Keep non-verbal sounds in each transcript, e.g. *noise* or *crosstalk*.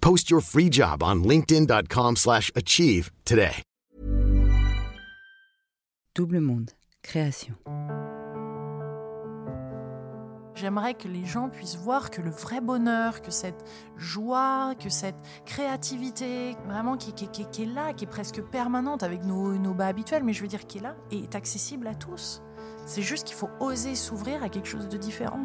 Post your free job on linkedin.com/achieve today. Double Monde, création. J'aimerais que les gens puissent voir que le vrai bonheur, que cette joie, que cette créativité, vraiment qui, est là, qui est presque permanente avec nos, nos bas habituels, mais je veux dire qui est là, est accessible à tous. C'est juste qu'il faut oser s'ouvrir à quelque chose de différent.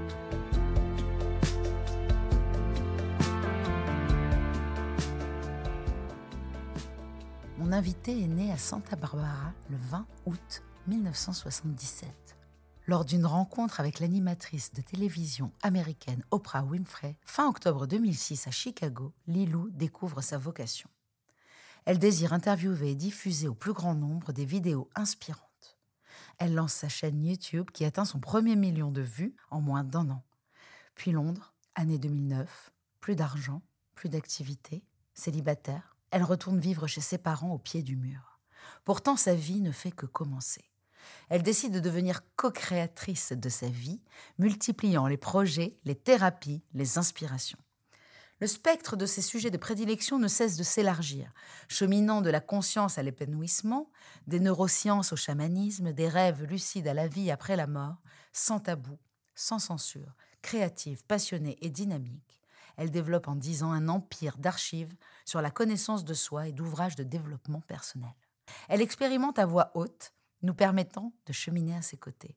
Mon invité est né à Santa Barbara le 20 août 1977. Lors d'une rencontre avec l'animatrice de télévision américaine Oprah Winfrey, fin octobre 2006 à Chicago, Lilou découvre sa vocation. Elle désire interviewer et diffuser au plus grand nombre des vidéos inspirantes. Elle lance sa chaîne YouTube qui atteint son premier million de vues en moins d'un an. Puis Londres, année 2009, plus d'argent, plus d'activité, célibataire, elle retourne vivre chez ses parents au pied du mur. Pourtant, sa vie ne fait que commencer. Elle décide de devenir co-créatrice de sa vie, multipliant les projets, les thérapies, les inspirations. Le spectre de ses sujets de prédilection ne cesse de s'élargir, cheminant de la conscience à l'épanouissement, des neurosciences au chamanisme, des rêves lucides à la vie après la mort, sans tabou, sans censure, créative, passionnée et dynamique elle développe en dix ans un empire d'archives sur la connaissance de soi et d'ouvrages de développement personnel. Elle expérimente à voix haute, nous permettant de cheminer à ses côtés.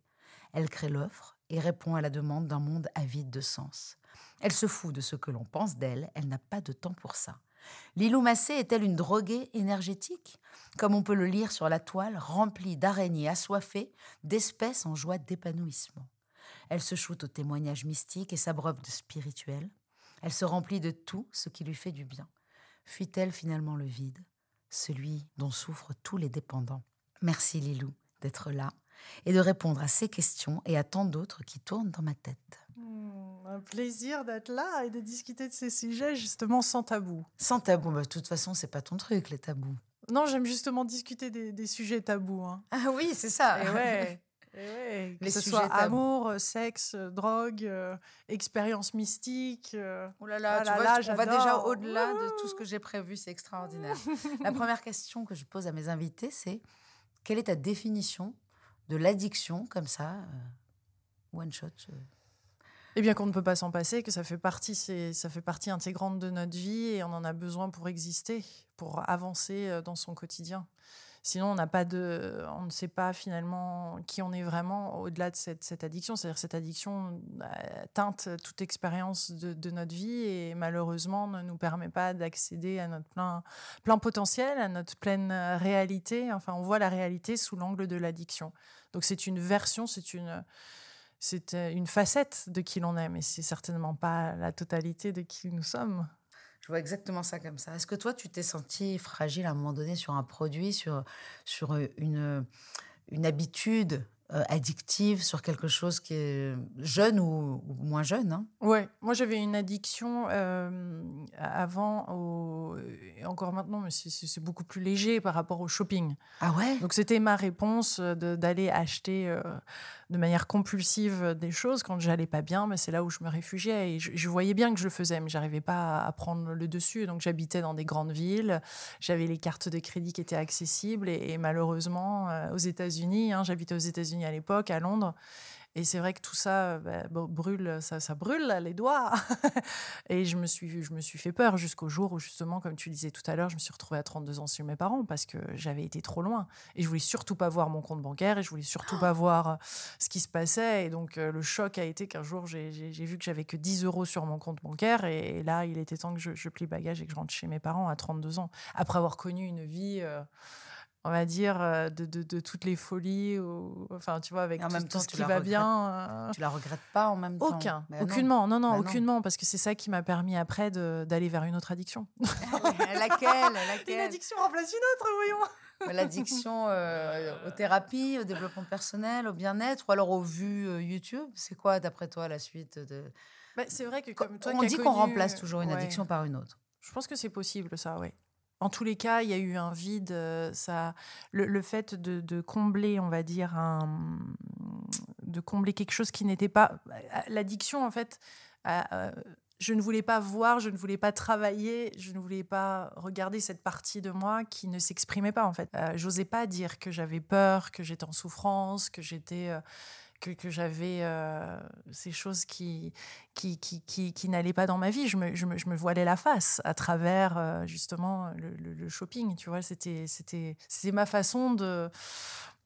Elle crée l'offre et répond à la demande d'un monde avide de sens. Elle se fout de ce que l'on pense d'elle, elle n'a pas de temps pour ça. Lilou Massé est-elle une droguée énergétique? Comme on peut le lire sur la toile, remplie d'araignées assoiffées, d'espèces en joie d'épanouissement. Elle se shoot aux témoignages mystiques et s'abreuve de spirituel. Elle se remplit de tout ce qui lui fait du bien. Fuit-elle finalement le vide, celui dont souffrent tous les dépendants? Merci Lilou d'être là et de répondre à ces questions et à tant d'autres qui tournent dans ma tête. Hmm, un plaisir d'être là et de discuter de ces sujets justement sans tabou. Sans tabou, bah, de toute façon, c'est pas ton truc, les tabous. Non, j'aime justement discuter des, des sujets tabous. Hein. Ah oui, c'est ça. Et ouais. *laughs* et ouais. Que Les ce sujets soit tabous. amour, euh, sexe, euh, drogue, euh, expérience mystique. euh. Oh là là, Ah tu là vois, là, je- on va déjà au-delà de tout ce que j'ai prévu, c'est extraordinaire. La première question que je pose à mes invités, c'est quelle est ta définition de l'addiction comme ça, euh, one shot Eh bien qu'on ne peut pas s'en passer, que ça fait partie, ça fait partie intégrante de notre vie et on en a besoin pour exister, pour avancer dans son quotidien. Sinon, on n'a pas de, on ne sait pas finalement qui on est vraiment au-delà de cette, cette addiction. C'est-à-dire cette addiction euh, teinte toute expérience de, notre vie et malheureusement ne nous permet pas d'accéder à notre plein, plein potentiel, à notre pleine réalité. Enfin, on voit la réalité sous l'angle de l'addiction. Donc c'est une version, c'est une c'est euh, une facette de qui l'on est, mais c'est certainement pas la totalité de qui nous sommes. Je vois exactement ça comme ça. Est-ce que toi, tu t'es senti fragile à un moment donné sur un produit, sur, sur euh, une, une habitude euh, addictive, sur quelque chose qui est jeune ou, ou moins jeune hein? Ouais, moi j'avais une addiction euh, avant, au- et encore maintenant, mais c'est- beaucoup plus léger par rapport au shopping. Ah ouais? Donc c'était ma réponse euh, d'aller acheter euh, de manière compulsive euh, des choses quand j'allais pas bien, mais c'est là où je me réfugiais et je, voyais bien que je le faisais, mais j'arrivais pas à, prendre le dessus. Donc j'habitais dans des grandes villes, j'avais les cartes de crédit qui étaient accessibles et, et malheureusement euh, aux États-Unis, hein, j'habitais aux États-Unis à l'époque, à Londres. Et c'est vrai que tout ça euh, bah, brûle, ça, brûle les doigts. *laughs* et je me suis, je me suis fait peur jusqu'au jour où justement, comme tu disais tout à l'heure, je me suis retrouvée à 32 ans chez mes parents parce que j'avais été trop loin. Et je voulais surtout pas voir mon compte bancaire et je voulais surtout pas voir euh, ce qui se passait. Et donc euh, le choc a été qu'un jour j'ai vu que j'avais que 10 euros sur mon compte bancaire et, là il était temps que je, je plie bagage et que je rentre chez mes parents à 32 ans après avoir connu une vie. On va dire euh, de, de- de toutes les folies, ou, enfin tu vois, avec tout, même tout temps, ce qui va regrettes. bien. euh, Tu la regrettes pas en même temps aucun, Ben aucunement, non, non, Bah non. aucunement, parce que c'est ça qui m'a permis après d'aller vers une autre addiction. *laughs* laquelle Une laquelle addiction remplace une autre, voyons. L'addiction euh, aux thérapies, au développement personnel, au bien-être, ou alors aux vues euh, YouTube C'est quoi, d'après toi, la suite de... Bah, c'est vrai que comme toi, On dit qu'on connu- remplace toujours une Ouais. addiction par une autre. Je pense que c'est possible, ça, oui. En tous les cas, il y a eu un vide. euh, Ça, le, fait de, combler, on va dire, de combler quelque chose qui n'était pas l'addiction, en fait. euh, euh, je ne voulais pas voir, je ne voulais pas travailler, je ne voulais pas regarder cette partie de moi qui ne s'exprimait pas en fait. Euh, J'osais pas dire que j'avais peur, que j'étais en souffrance, que j'étais euh, que, que j'avais euh, ces choses qui, qui, qui, qui, qui n'allaient pas dans ma vie. Je me, je me, je me voilais la face à travers euh, justement le, le- le shopping. Tu vois, c'était, c'était, c'était ma façon de,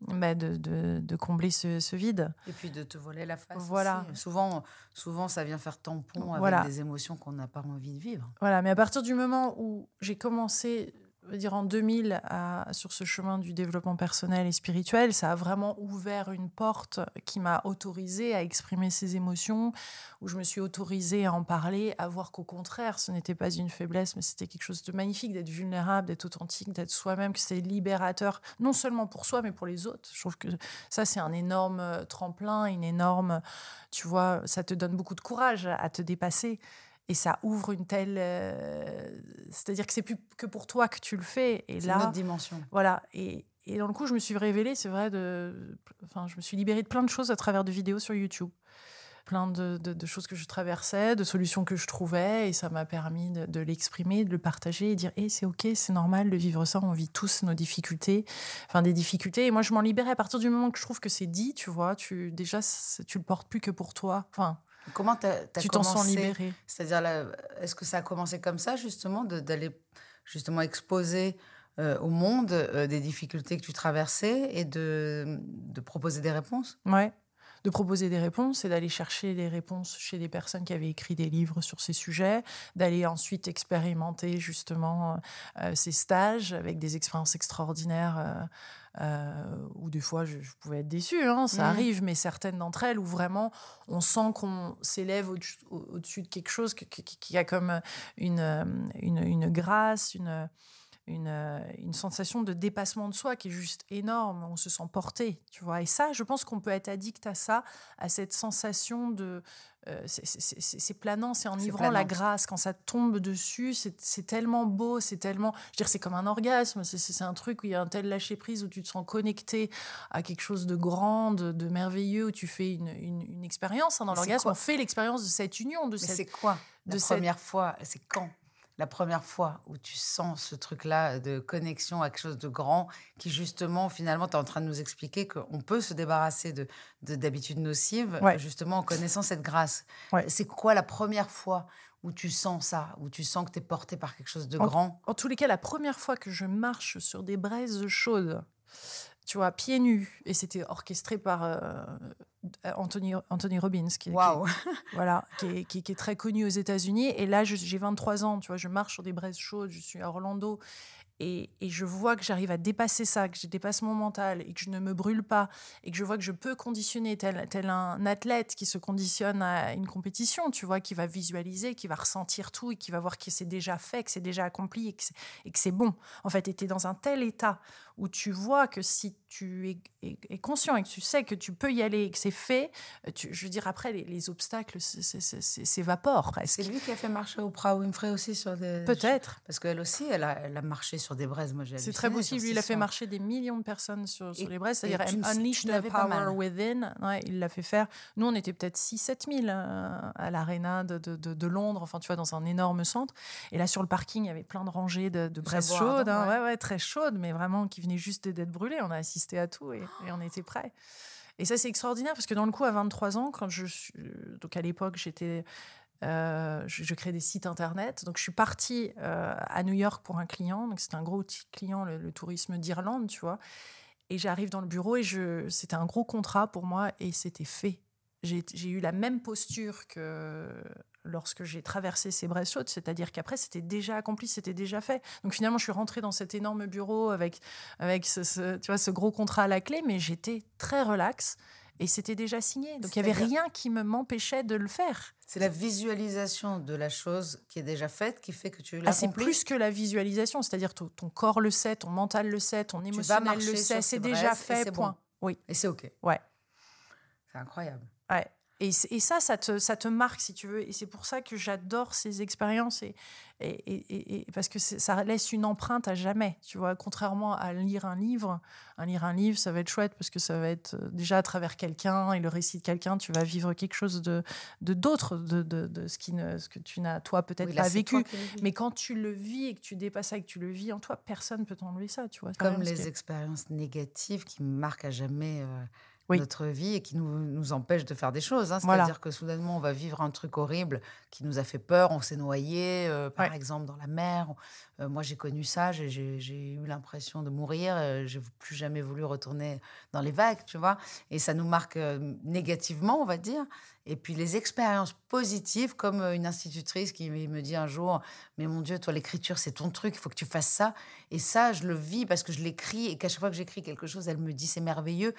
bah, de, de, de combler ce, ce vide. Et puis de te voler la face. Voilà. aussi. Souvent, souvent, ça vient faire tampon avec Voilà. des émotions qu'on n'a pas envie de vivre. Voilà, mais à partir du moment où j'ai commencé, dire en 2000, à- sur ce chemin du développement personnel et spirituel, ça a vraiment ouvert une porte qui m'a autorisée à exprimer ces émotions, où je me suis autorisée à en parler, à voir qu'au contraire, ce n'était pas une faiblesse, mais c'était quelque chose de magnifique d'être vulnérable, d'être authentique, d'être soi-même, que c'était libérateur, non seulement pour soi, mais pour les autres. Je trouve que ça, c'est un énorme euh, tremplin, une énorme, tu vois, ça te donne beaucoup de courage à te dépasser. Et ça ouvre une telle. euh, C'est-à-dire que c'est plus que pour toi que tu le fais. Et C'est là. une autre dimension. Voilà. Et, et dans le coup, je me suis révélée, c'est vrai, de. Enfin, je me suis libérée de plein de choses à travers de vidéos sur YouTube. Plein de, de- de choses que je traversais, de solutions que je trouvais. Et ça m'a permis de, de l'exprimer, de le partager et dire Hé, c'est OK, c'est normal de vivre ça. On vit tous nos difficultés. Enfin, des difficultés. Et moi, je m'en libérais à partir du moment que je trouve que c'est dit, tu vois. Tu, déjà, tu le portes plus que pour toi. Enfin, Comment t'as, t'as tu t'en sens libéré. C'est-à-dire, est-ce que ça a commencé comme ça, justement, d'aller justement exposer euh, au monde euh, des difficultés que tu traversais et de, de proposer des réponses? Ouais. De proposer des réponses et d'aller chercher des réponses chez des personnes qui avaient écrit des livres sur ces sujets, d'aller ensuite expérimenter justement euh, ces stages avec des expériences extraordinaires euh, euh, où des fois je, je pouvais être déçue, hein, ça Mhm. arrive, mais certaines d'entre elles où vraiment on sent qu'on s'élève au-dessus au- au-dessus de quelque chose qui, qui- qui a comme une, euh, une, une grâce, une une, euh, une sensation de dépassement de soi qui est juste énorme. On se sent porté, tu vois. Et ça, je pense qu'on peut être addict à ça, à cette sensation de euh, c'est- planant, c'est enivrant la grâce. Quand ça tombe dessus, c'est tellement beau, c'est tellement. Je veux dire, c'est comme un orgasme. C'est- un truc où il y a un tel lâcher prise, où tu te sens connecté à quelque chose de grand, de, de merveilleux, où tu fais une, une- une expérience. hein. Dans l'orgasme, on fait l'expérience de cette union, de Mais cette. c'est quoi la de cette- première fois? C'est quand? La première fois où tu sens ce truc-là de connexion à quelque chose de grand qui justement finalement tu es en train de nous expliquer qu'on peut se débarrasser de de- d'habitudes nocives Ouais. justement en connaissant cette grâce. Ouais. C'est quoi la première fois où tu sens ça, où tu sens que tu es porté par quelque chose de En- grand? En tous les cas, la première fois que je marche sur des braises chaudes, tu vois, pieds nus, et c'était orchestré par euh, Anthony, Anthony Robbins, qui, *laughs* voilà, qui est, qui- qui est très connu aux États-Unis. Et là, j'ai 23 ans, tu vois, je marche sur des braises chaudes, je suis à Orlando. Et, et je vois que j'arrive à dépasser ça, que je dépasse mon mental et que je ne me brûle pas et que je vois que je peux conditionner tel, tel un athlète qui se conditionne à une compétition, tu vois, qui va visualiser, qui va ressentir tout et qui va voir que c'est déjà fait, que c'est déjà accompli et que c'est- et que c'est bon. En fait, tu es dans un tel état où tu vois que si tu es, es- es conscient et que tu sais que tu peux y aller et que c'est fait, euh, tu- je veux dire, après, les, les obstacles s'évaporent presque. C'est lui qui a fait marcher Oprah Winfrey aussi sur des Peut-être. parce qu'elle aussi elle a, elle a marché sur des braises. Moi j'ai C'est très possible. cette Il a fait marcher des millions de personnes sur, sur Et- les braises. C'est-à-dire Unleash the Power. Within. Ouais, il l'a fait faire. Nous, on était peut-être 6-7 000 euh, à l'arena de, de, de- de Londres, enfin, tu vois, dans un énorme centre. Et là, sur le parking, il y avait plein de rangées de, braises chaudes. hein. ouais. ouais. ouais, très chaudes, mais vraiment qui venaient juste d'être brûlées. On a assisté à tout et, on était prêts. Et ça, c'est extraordinaire parce que dans le coup, à 23 ans, quand je suis. Donc à l'époque, j'étais. euh, je, je crée des sites internet. Donc, je suis partie euh, à New York pour un client. Donc, c'était un gros client, le, le tourisme d'Irlande, tu vois. Et j'arrive dans le bureau et je, c'était un gros contrat pour moi et c'était fait. J'ai eu la même posture que lorsque j'ai traversé ces braises chaudes, c'est-à-dire qu'après c'était déjà accompli, c'était déjà fait. Donc finalement, je suis rentrée dans cet énorme bureau avec avec ce, ce- tu vois ce gros contrat à la clé, mais j'étais très relax et c'était déjà signé. Donc il y avait rien qui me m'empêchait de le faire. C'est la visualisation de la chose qui est déjà faite qui fait que tu Ah, c'est plus que la visualisation, c'est-à-dire ton, ton corps le sait, ton mental le sait, ton émotionnel le sait, ces c'est déjà fait, point. bon. Oui, Et c'est OK. ouais. C'est incroyable. Ouais. Et, ça, ça te, ça te marque, si tu veux. Et c'est pour ça que j'adore ces expériences. Et, et, et- et- parce que ça laisse une empreinte à jamais. Tu vois, contrairement à lire un livre. Un lire un livre, ça va être chouette parce que ça va être euh, déjà à travers quelqu'un et le récit de quelqu'un, tu vas vivre quelque chose de d'autre, de, de, de ce, qui ne, ce que tu n'as, toi, peut-être Oui, pas vécu. Mais quand tu le vis et que tu dépasses ça et que tu le vis en toi, personne ne peut t'enlever ça, tu vois. Comme les expériences négatives qui marquent à jamais euh, Oui. notre vie et qui nous, nous empêchent de faire des choses. hein. Voilà. C'est-à-dire que soudainement, on va vivre un truc horrible qui nous a fait peur, on s'est noyé, euh, par Ouais. exemple, dans la mer. Euh, moi, j'ai connu ça, j'ai- eu l'impression de mourir, euh, j'ai plus jamais voulu retourner dans les vagues, tu vois. Et ça nous marque euh, négativement, on va dire. Et puis les expériences positives, comme une institutrice qui me dit un jour, mais mon Dieu, toi, l'écriture, c'est ton truc, il faut que tu fasses ça. Et ça, je le vis parce que je l'écris et qu'à chaque fois que j'écris quelque chose, elle me dit c'est merveilleux.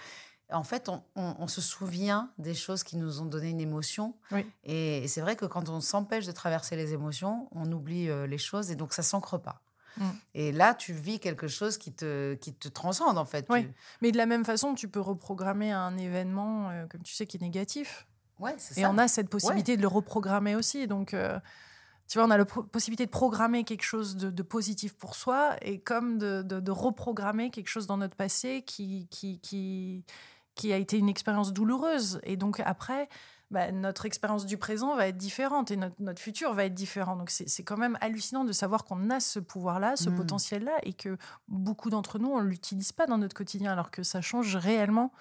En fait, on, on- on se souvient des choses qui nous ont donné une émotion. Oui. Et, c'est vrai que quand on s'empêche de traverser les émotions, on oublie euh, les choses et donc ça s'ancre pas. Mm. Et là, tu vis quelque chose qui te, qui te transcende, en fait. Oui. Tu- Mais de la même façon, tu peux reprogrammer un événement, euh, comme tu sais, qui est négatif. Ouais, Et ça. on a cette possibilité de le reprogrammer aussi. Donc, euh, tu vois, on a la possibilité de programmer quelque chose de, de positif pour soi et comme de, de- de reprogrammer quelque chose dans notre passé qui, qui, qui, qui a été une expérience douloureuse. Et donc, après, bah, notre expérience du présent va être différente et notre, notre futur va être différent. Donc, c'est c'est quand même hallucinant de savoir qu'on a ce pouvoir-là, ce Mm. potentiel-là et que beaucoup d'entre nous, on ne l'utilise pas dans notre quotidien alors que ça change réellement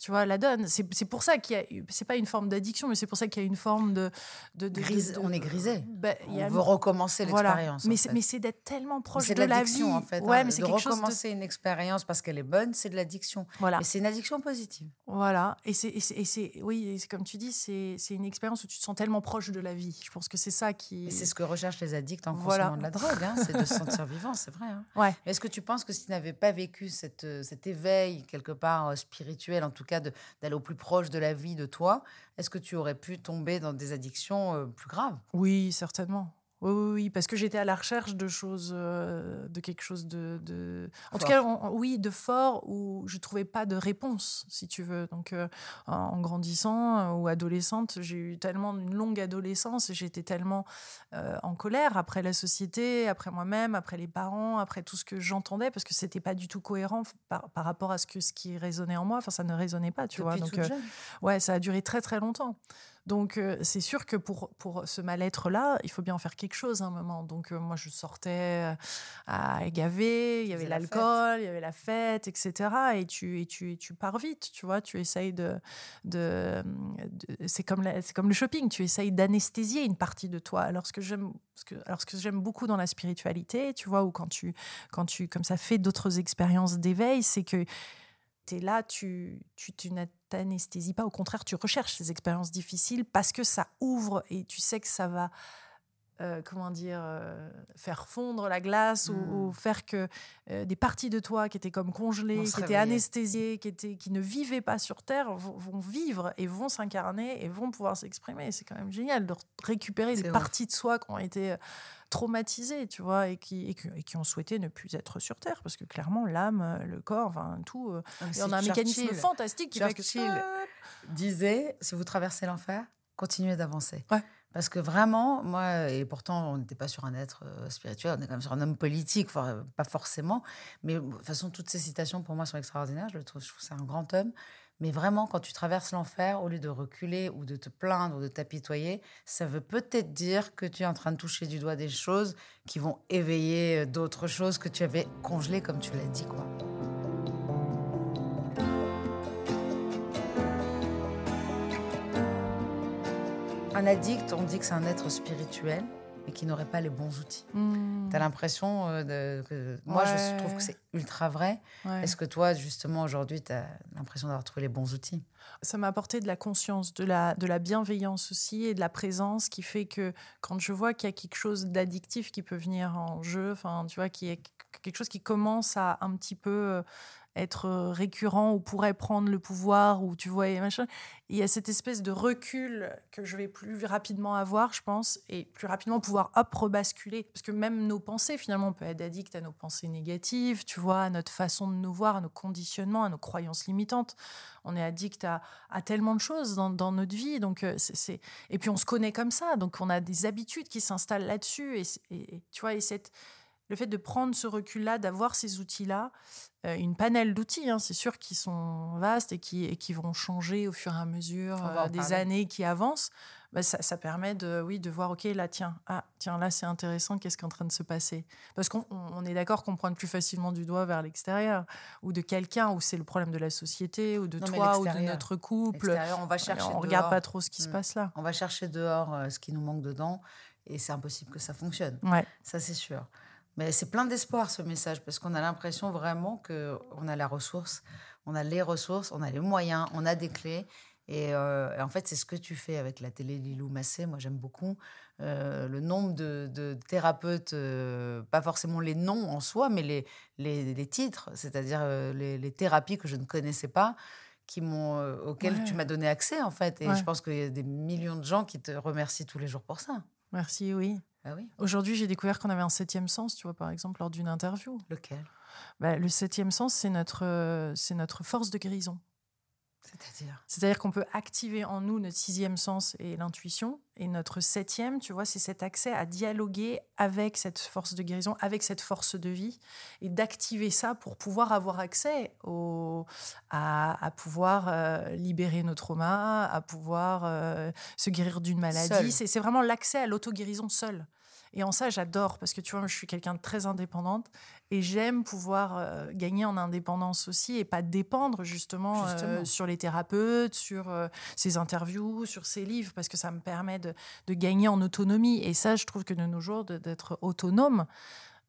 tu vois, la donne. C'est pour ça qu'il y a, c'est pas une forme d'addiction, mais c'est pour ça qu'il y a une forme de, de, de- de- Grise- de- on est grisé. Y a On veut recommencer voilà. l'expérience. Mais en c'est fait. mais c'est d'être tellement proche de, de la vie. en fait. Ouais, hein. mais c'est chose recommencer une expérience parce qu'elle est bonne, c'est de l'addiction. voilà, Et c'est une addiction positive. voilà. Et c'est oui, c'est comme tu dis, c'est une expérience où tu te sens tellement proche de la vie. Je pense que c'est ça qui. Et c'est ce que recherchent les addicts en Voilà. consommant de la drogue, hein, c'est de se sentir vivant, c'est vrai. hein. Ouais. Est-ce que tu penses que si tu n'avais pas vécu cette, euh, cet éveil, quelque part euh, spirituel, en tout cas de- d'aller au plus proche de la vie de toi, est-ce que tu aurais pu tomber dans des addictions plus graves? Oui, certainement. Oui, oui, oui, parce que j'étais à la recherche de choses, euh, de quelque chose de, de... en tout cas, en- oui, de fort où je trouvais pas de réponse, si tu veux. Donc, euh, en- grandissant euh, ou adolescente, j'ai eu tellement une longue adolescence et j'étais tellement en colère après la société, après moi-même, après les parents, après tout ce que j'entendais, parce que c'était pas du tout cohérent par, par rapport à ce que ce qui résonnait en moi. Enfin, ça ne résonnait pas, tu vois. Donc. Ouais, ça a duré très très longtemps. Donc euh, c'est sûr que pour, pour ce mal-être-là, il faut bien en faire quelque chose à un moment. Donc euh, moi je sortais euh, à gaver, il y avait l'alcool, il y avait la fête, etc. Et tu, et tu, et tu pars vite, tu vois, tu essayes de... de, de- c'est comme, la- comme le shopping, tu essayes d'anesthésier une partie de toi. Alors ce que j'aime... ce que- Alors, ce que j'aime beaucoup dans la spiritualité, tu vois, ou quand tu, quand tu comme ça, fais d'autres expériences d'éveil, c'est que là, tu, tu, tu n'a- t'anesthésies pas. Au contraire, tu recherches ces expériences difficiles parce que ça ouvre et tu sais que ça va, euh, comment dire, euh, faire fondre la glace ou- Mm. ou, faire que euh, des parties de toi qui étaient comme congelées, qui étaient anesthésiées, qui, étaient, qui ne vivaient pas sur Terre, vont, vont vivre et vont s'incarner et vont pouvoir s'exprimer. C'est quand même génial de récupérer des ouf. parties de soi qui ont été traumatisées, tu vois, et qui, et, qui, et qui ont souhaité ne plus être sur Terre. Parce que clairement, l'âme, le corps, enfin, tout... Ah, et on a un mécanisme Churchill fantastique qui fait que Churchill. disait si vous traversez l'enfer, continuez d'avancer. Ouais. Parce que vraiment, moi, et pourtant, on n'était pas sur un être euh, spirituel, on est quand même sur un homme politique, pas forcément. Mais de toute façon, toutes ces citations, pour moi, sont extraordinaires. Je le trouve, je trouve que c'est un grand homme. Mais vraiment, quand tu traverses l'enfer, au lieu de reculer ou de te plaindre ou de t'apitoyer, ça veut peut-être dire que tu es en train de toucher du doigt des choses qui vont éveiller euh, d'autres choses que tu avais congelées, comme tu l'as dit, quoi. Un addict, on dit que c'est un être spirituel, mais qui n'aurait pas les bons outils. Hmm, T'as l'impression euh, de, que moi je trouve que c'est ultra vrai. ouais. Est-ce que toi justement aujourd'hui tu as l'impression d'avoir trouvé les bons outils? Ça m'a apporté de la conscience, de la, de la bienveillance aussi et de la présence qui fait que quand je vois qu'il y a quelque chose d'addictif qui peut venir en jeu, enfin, tu vois, qui est quelque chose qui commence à un petit peu euh, être récurrent ou pourrait prendre le pouvoir ou tu vois, et machin, il y a cette espèce de recul que je vais plus rapidement avoir, je pense, et plus rapidement pouvoir hop rebasculer. Parce que même nos pensées, finalement, on peut être addict à nos pensées négatives, tu vois, à notre façon de nous voir, à nos conditionnements, à nos croyances limitantes. On est addict à, tellement de choses dans, notre vie. Donc, c'est, Et puis, on se connaît comme ça. Donc, on a des habitudes qui s'installent là-dessus. Et tu vois, et cette, le fait de prendre ce recul-là, d'avoir ces outils-là, euh, une panel d'outils, hein, c'est sûr, qui sont vastes et qui, et qui vont changer au fur et à mesure euh, des parler. années qui avancent. Bah, ça, ça permet de, oui, de voir, OK, là, tiens, ah, tiens, là, c'est intéressant, qu'est-ce qui est en train de se passer? Parce qu'on on- on est d'accord qu'on pointe plus facilement du doigt vers l'extérieur, ou de quelqu'un, ou c'est le problème de la société, ou de Non, toi, ou de notre couple. On va chercher on regarde pas trop ce qui se Mm. passe là. On va chercher dehors euh, ce qui nous manque dedans et c'est impossible que ça fonctionne. Ouais. Ça c'est sûr. Mais c'est plein d'espoir ce message parce qu'on a l'impression vraiment que on a la ressource, on a les ressources, on a les moyens, on a des clés. Et, euh, et en fait, c'est ce que tu fais avec la télé Lilou Massé. Moi, j'aime beaucoup euh, le nombre de, de thérapeutes, euh, pas forcément les noms en soi, mais les, les, les titres, c'est-à-dire les, les thérapies que je ne connaissais pas, qui m'ont, auxquelles Ouais. tu m'as donné accès, en fait. Et Ouais. je pense qu'il y a des millions de gens qui te remercient tous les jours pour ça. Merci, oui. Oui. Aujourd'hui, j'ai découvert qu'on avait un septième sens, tu vois, par exemple, lors d'une interview. Lequel? Bah, le septième sens, c'est notre, euh, c'est notre force de guérison. C'est-à-dire C'est-à-dire qu'on peut activer en nous notre sixième sens et l'intuition. Et notre septième, tu vois, c'est cet accès à dialoguer avec cette force de guérison, avec cette force de vie, et d'activer ça pour pouvoir avoir accès au, à, à pouvoir euh, libérer nos traumas, à pouvoir euh, se guérir d'une maladie. C'est c'est vraiment l'accès à l'auto-guérison seul. Et en ça, j'adore parce que tu vois, je suis quelqu'un de très indépendante et j'aime pouvoir euh, gagner en indépendance aussi et pas dépendre justement, euh, sur les thérapeutes, sur euh, ces interviews, sur ces livres parce que ça me permet de, de gagner en autonomie. Et ça, je trouve que de nos jours, d'être autonome,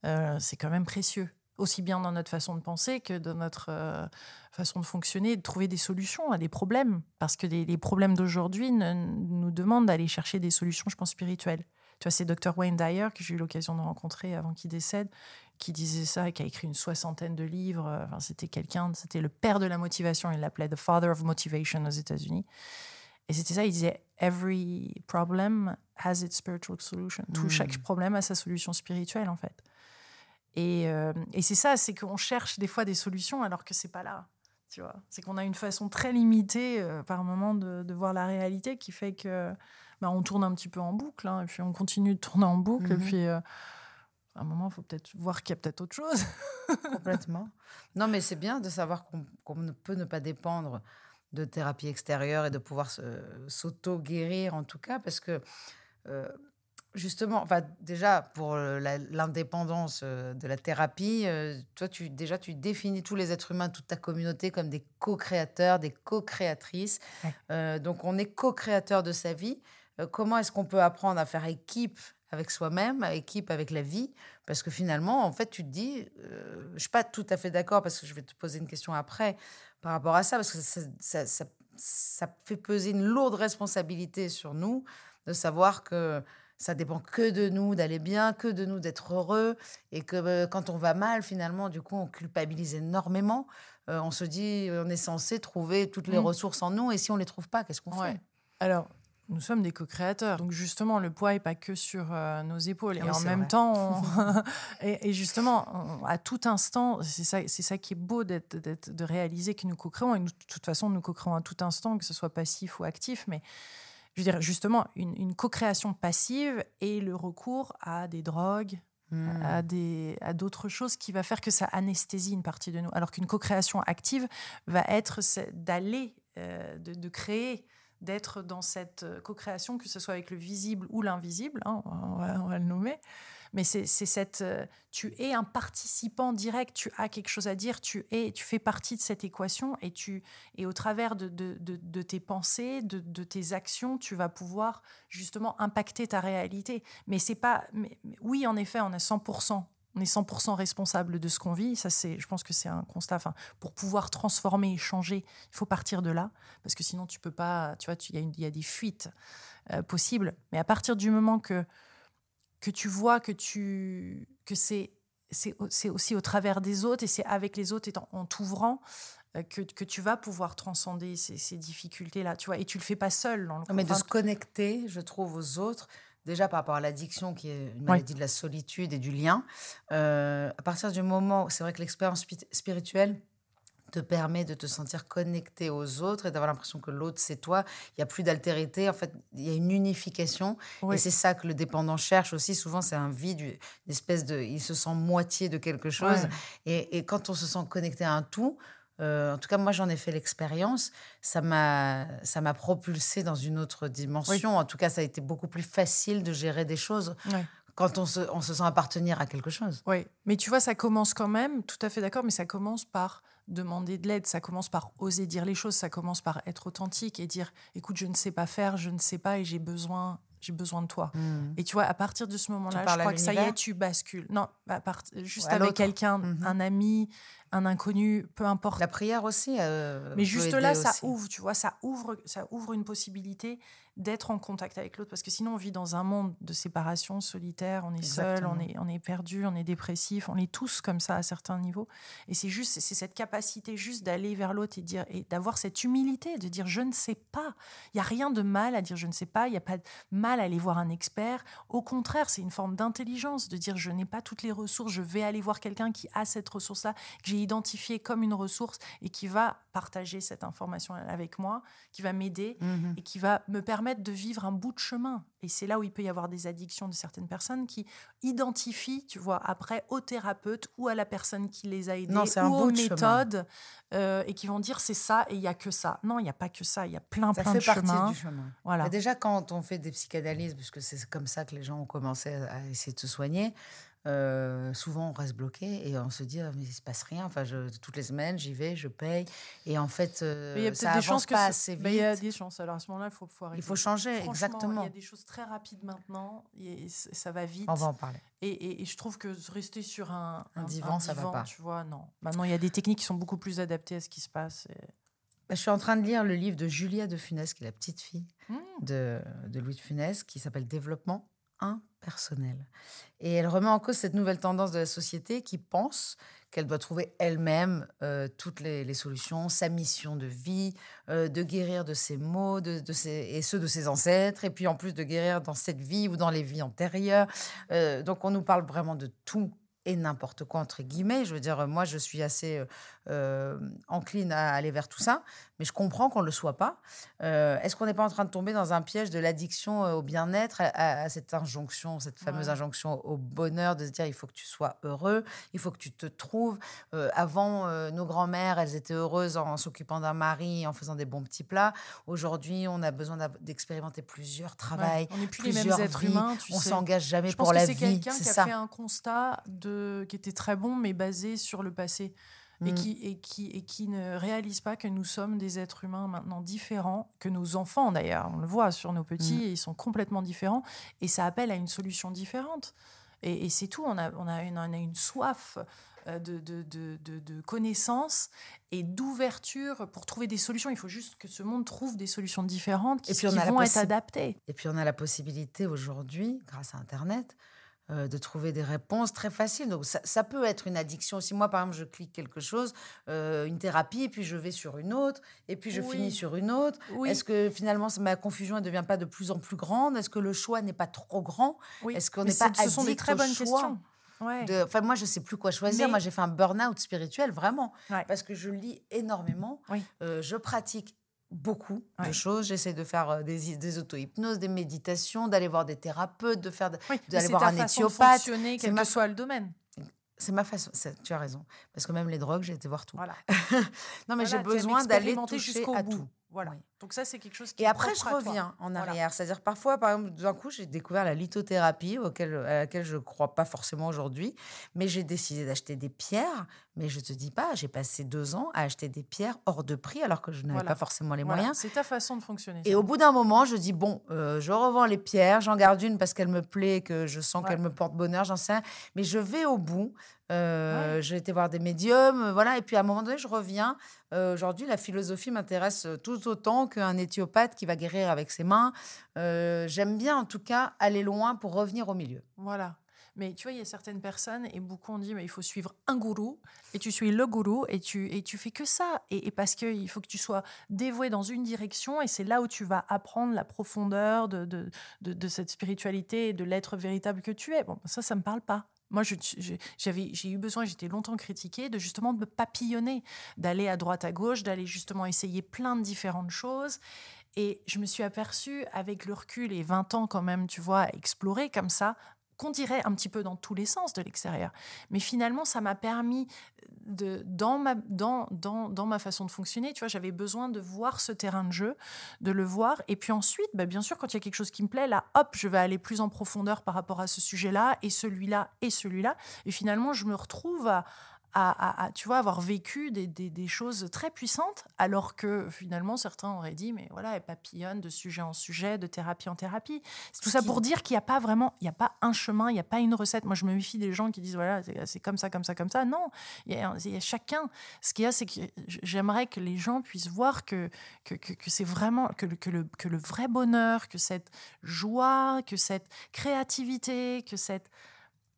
euh, c'est quand même précieux. Aussi bien dans notre façon de penser que dans notre euh, façon de fonctionner, de trouver des solutions à des problèmes. Parce que les, les problèmes d'aujourd'hui nous demandent d'aller chercher des solutions, je pense, spirituelles. Tu vois, c'est Dr. Wayne Dyer, que j'ai eu l'occasion de rencontrer avant qu'il décède, qui disait ça et qui a écrit une soixantaine de livres. Enfin, c'était quelqu'un, c'était le père de la motivation. Il l'appelait The Father of Motivation aux États-Unis. Et c'était ça, il disait Every problem has its spiritual solution. Tout, Chaque problème a sa solution spirituelle, en fait. Et, euh, et c'est ça, c'est qu'on cherche des fois des solutions alors que c'est pas là. Tu vois, c'est qu'on a une façon très limitée euh, par moment de, de, voir la réalité qui fait que bah, on tourne un petit peu en boucle, hein, et puis on continue de tourner en boucle, et Mhm. puis euh, à un moment, il faut peut-être voir qu'il y a peut-être autre chose. *laughs* Complètement. Non, mais c'est bien de savoir qu'on ne peut ne pas dépendre de thérapie extérieure et de pouvoir s'auto-guérir en tout cas, parce que euh, justement, enfin, déjà pour l'indépendance euh, de la thérapie, euh, toi, tu, déjà, tu définis tous les êtres humains, toute ta communauté comme des co-créateurs, des co-créatrices. Ouais. Euh, donc, on est co-créateur de sa vie. Euh, comment est-ce qu'on peut apprendre à faire équipe avec soi-même, équipe avec la vie? Parce que finalement, en fait, tu te dis, euh, je suis pas tout à fait d'accord parce que je vais te poser une question après par rapport à ça, parce que ça, ça, ça, ça fait peser une lourde responsabilité sur nous de savoir que ça dépend que de nous d'aller bien, que de nous d'être heureux, et que euh, quand on va mal, finalement, du coup, on culpabilise énormément. Euh, on se dit, on est censé trouver toutes les Mm. ressources en nous, et si on les trouve pas, qu'est-ce qu'on Ouais. fait Alors, nous sommes des co-créateurs. Donc, justement, le poids n'est pas que sur euh, nos épaules. Et en même vrai. temps, *laughs* on- et, et justement, on- à tout instant, c'est ça, c'est ça qui est beau d'être, d'être- de réaliser que nous co-créons. Et nous, de toute façon, nous co-créons à tout instant, que ce soit passif ou actif. Mais je veux dire, justement, une, une co-création passive et le recours à des drogues, Mm. à, des, à d'autres choses qui va faire que ça anesthésie une partie de nous. Alors qu'une co-création active va être d'aller, euh, de, de créer, d'être dans cette euh, co-création, que ce soit avec le visible ou l'invisible, hein, on, va, le nommer. Mais c'est, cette, euh, tu es un participant direct, tu as quelque chose à dire, tu es, tu fais partie de cette équation et tu, et au travers de, de, de, de tes pensées, de, tes actions, tu vas pouvoir justement impacter ta réalité. Mais c'est pas, mais, oui, en effet, on est 100%. On est 100% responsable de ce qu'on vit. Ça, c'est, je pense que c'est un constat. Enfin, pour pouvoir transformer et changer, il faut partir de là, parce que sinon tu peux pas. Tu vois, il y, a y des fuites euh, possibles. Mais à partir du moment que que tu vois que tu que c'est c'est au- c'est aussi au travers des autres et c'est avec les autres et en, en t'ouvrant euh, que, que tu vas pouvoir transcender ces, ces difficultés-là, tu vois. Et tu le fais pas seul. Dans le Non, mais de se connecter, je trouve, aux autres, déjà par rapport à l'addiction, qui est une maladie de la solitude et du lien, euh, à partir du moment où c'est vrai que l'expérience spi- spirituelle te permet de te sentir connecté aux autres et d'avoir l'impression que l'autre, c'est toi. Il n'y a plus d'altérité. En fait, il y a une unification. Oui. Et c'est ça que le dépendant cherche aussi. Souvent, c'est un vide, une espèce de... Il se sent moitié de quelque chose. Ouais. Et, et quand on se sent connecté à un tout, euh, en tout cas, moi, j'en ai fait l'expérience. Ça m'a, ça m'a propulsé dans une autre dimension. En tout cas, ça a été beaucoup plus facile de gérer des choses quand on se, on se sent appartenir à quelque chose. Oui, mais tu vois, ça commence quand même, tout à fait d'accord, mais ça commence par demander de l'aide, ça commence par oser dire les choses, ça commence par être authentique et dire, écoute, je ne sais pas faire, je ne sais pas et j'ai besoin, j'ai besoin de toi. Et tu vois, à partir de ce moment-là, je crois que ça y est, tu bascules. Non, à part- juste à avec quelqu'un, Mhm. un ami, un inconnu, peu importe. La prière aussi. euh, Mais juste là, ça aussi. ouvre, tu vois, ça ouvre, ça ouvre une possibilité d'être en contact avec l'autre. Parce que sinon, on vit dans un monde de séparation solitaire, on est seul, on est, on est perdu, on est dépressif, on est tous comme ça à certains niveaux. Et c'est juste, c'est cette capacité juste d'aller vers l'autre et dire, et d'avoir cette humilité, de dire, je ne sais pas. Il y a rien de mal à dire, je ne sais pas. Il n'y a pas de mal à aller voir un expert. Au contraire, c'est une forme d'intelligence de dire, je n'ai pas toutes les ressources, je vais aller voir quelqu'un qui a cette ressource-là, que j'ai identifiée comme une ressource et qui va partager cette information avec moi, qui va m'aider Mhm. et qui va me permettre de vivre un bout de chemin. Et c'est là où il peut y avoir des addictions de certaines personnes qui identifient, tu vois, après au thérapeute ou à la personne qui les a aidés Non, ou aux méthodes euh, et qui vont dire c'est ça et il y a que ça. Non, il n'y a pas que ça, il y a plein, Ça plein fait de partie chemins. du chemin. Voilà. Bah, déjà, quand on fait des psychanalyses, puisque c'est comme ça que les gens ont commencé à essayer de se soigner, euh, souvent on reste bloqué et on se dit Ah, mais il se passe rien. Enfin, je, toutes les semaines, j'y vais, je paye, et en fait, euh, Mais il y a ça peut-être des avance chances que pas ça- assez vite. Il y a des chances. Alors à ce moment-là, il faut, faut. Il faut changer, exactement. Il y a des choses très rapides maintenant et ça va vite. On va en parler. Et, et- et je trouve que rester sur un, Un divan, ça va pas. Tu vois, non. Maintenant, il y a des techniques qui sont beaucoup plus adaptées à ce qui se passe. et- Bah, je suis en train de lire le livre de Julia de Funès, qui est la petite fille Hmm. de, de Louis de Funès, qui s'appelle Développement. Impersonnel. Et elle remet en cause cette nouvelle tendance de la société qui pense qu'elle doit trouver elle-même euh, toutes les, solutions, sa mission de vie, euh, de guérir de ses maux de, et ceux de ses ancêtres, et puis en plus de guérir dans cette vie ou dans les vies antérieures. Euh, donc on nous parle vraiment de tout et n'importe quoi, entre guillemets. Je veux dire, moi, je suis assez euh, encline à aller vers tout ça, mais je comprends qu'on ne le soit pas. Euh, est-ce qu'on n'est pas en train de tomber dans un piège de l'addiction euh, au bien-être, à, cette injonction, cette fameuse injonction au bonheur, de se dire il faut que tu sois heureux, il faut que tu te trouves. avant, nos grands-mères, elles étaient heureuses en, s'occupant d'un mari, en faisant des bons petits plats. Aujourd'hui, on a besoin d'expérimenter plusieurs travails, on n'est plus les mêmes êtres humains. on s'engage jamais je pour la vie. C'est quelqu'un qui a fait un constat de, qui était très bon, mais basé sur le passé et, mm. qui, et, qui, et qui ne réalisent pas que nous sommes des êtres humains maintenant différents, que nos enfants d'ailleurs, on le voit sur nos petits, mm. ils sont complètement différents, et ça appelle à une solution différente. Et, c'est tout, on a, on, a une, on a une soif euh, de, de, de, de connaissances et d'ouverture pour trouver des solutions. Il faut juste que ce monde trouve des solutions différentes qui, et puis on qui vont être adaptées. Et puis on a la possibilité aujourd'hui, grâce à Internet, euh, de trouver des réponses très faciles. Donc ça, peut être une addiction aussi. Moi, par exemple, je clique quelque chose, euh, une thérapie, et puis je vais sur une autre, et puis je finis sur une autre. Est-ce que finalement ma confusion ne devient pas de plus en plus grande? Est-ce que le choix n'est pas trop grand? Est-ce qu'on n'est pas addict Ce sont des très bonnes questions. Enfin, moi, je sais plus quoi choisir. Moi, j'ai fait un burn-out spirituel, vraiment. Parce que je lis énormément. Euh, je pratique beaucoup de choses. J'essaie de faire euh, des, des auto-hypnoses, des méditations, d'aller voir des thérapeutes, de faire d'aller voir un éthiopathe. quel que soit le domaine. C'est ma façon. Tu as raison. Parce que même les drogues, j'ai été voir tout. Voilà. *laughs* non, mais j'ai besoin d'aller toucher à tout. Voilà. Donc ça, c'est quelque chose qui Et après, je reviens en arrière. C'est-à-dire, parfois, par exemple, d'un coup, j'ai découvert la lithothérapie, auquel, à laquelle je ne crois pas forcément aujourd'hui. Mais j'ai décidé d'acheter des pierres. Mais je ne te dis pas, j'ai passé deux ans à acheter des pierres hors de prix, alors que je n'avais pas forcément les moyens. C'est ta façon de fonctionner. Et au bout d'un moment, je dis, bon, euh, je revends les pierres, j'en garde une parce qu'elle me plaît, que je sens qu'elle me porte bonheur, j'en sais rien. Mais je vais au bout. Euh, J'ai été voir des médiums, euh, voilà. Et puis à un moment donné, je reviens. Euh, aujourd'hui, la philosophie m'intéresse tout autant qu'un éthiopathe qui va guérir avec ses mains. J'aime bien, en tout cas, aller loin pour revenir au milieu. Voilà. Mais tu vois, il y a certaines personnes, et beaucoup ont dit, mais il faut suivre un gourou, et tu suis le gourou, et tu, et tu fais que ça. Et, et parce qu'il faut que tu sois dévoué dans une direction, et c'est là où tu vas apprendre la profondeur de, de, de, de cette spiritualité et de l'être véritable que tu es. Bon, ça, ça ne me parle pas. Moi, j'ai eu besoin, j'étais longtemps critiquée, de justement me papillonner, d'aller à droite, à gauche, d'aller justement essayer plein de différentes choses. Et je me suis aperçue, avec le recul et 20 ans quand même, tu vois, à explorer comme ça, qu'on dirait un petit peu dans tous les sens de l'extérieur. Mais finalement, ça m'a permis de, dans ma, dans, dans, dans, ma façon de fonctionner, tu vois, j'avais besoin de voir ce terrain de jeu, de le voir. Et puis ensuite, bah, bien sûr, quand il y a quelque chose qui me plaît, là, hop, je vais aller plus en profondeur par rapport à ce sujet-là, et celui-là, et celui-là. Et finalement, je me retrouve à, à, tu vois, avoir vécu des, des, choses très puissantes, alors que finalement certains auraient dit, mais voilà, elle papillonne de sujet en sujet, de thérapie en thérapie. C'est tout ça pour dire qu'il n'y a pas vraiment, il n'y a pas un chemin, il n'y a pas une recette. Moi, je me méfie des gens qui disent, voilà, c'est comme ça, comme ça, comme ça. Non, il y, a, chacun. Ce qu'il y a, c'est que j'aimerais que les gens puissent voir que, que, que, c'est vraiment, que le, que, le, que le vrai bonheur, que cette joie, que cette créativité, que cette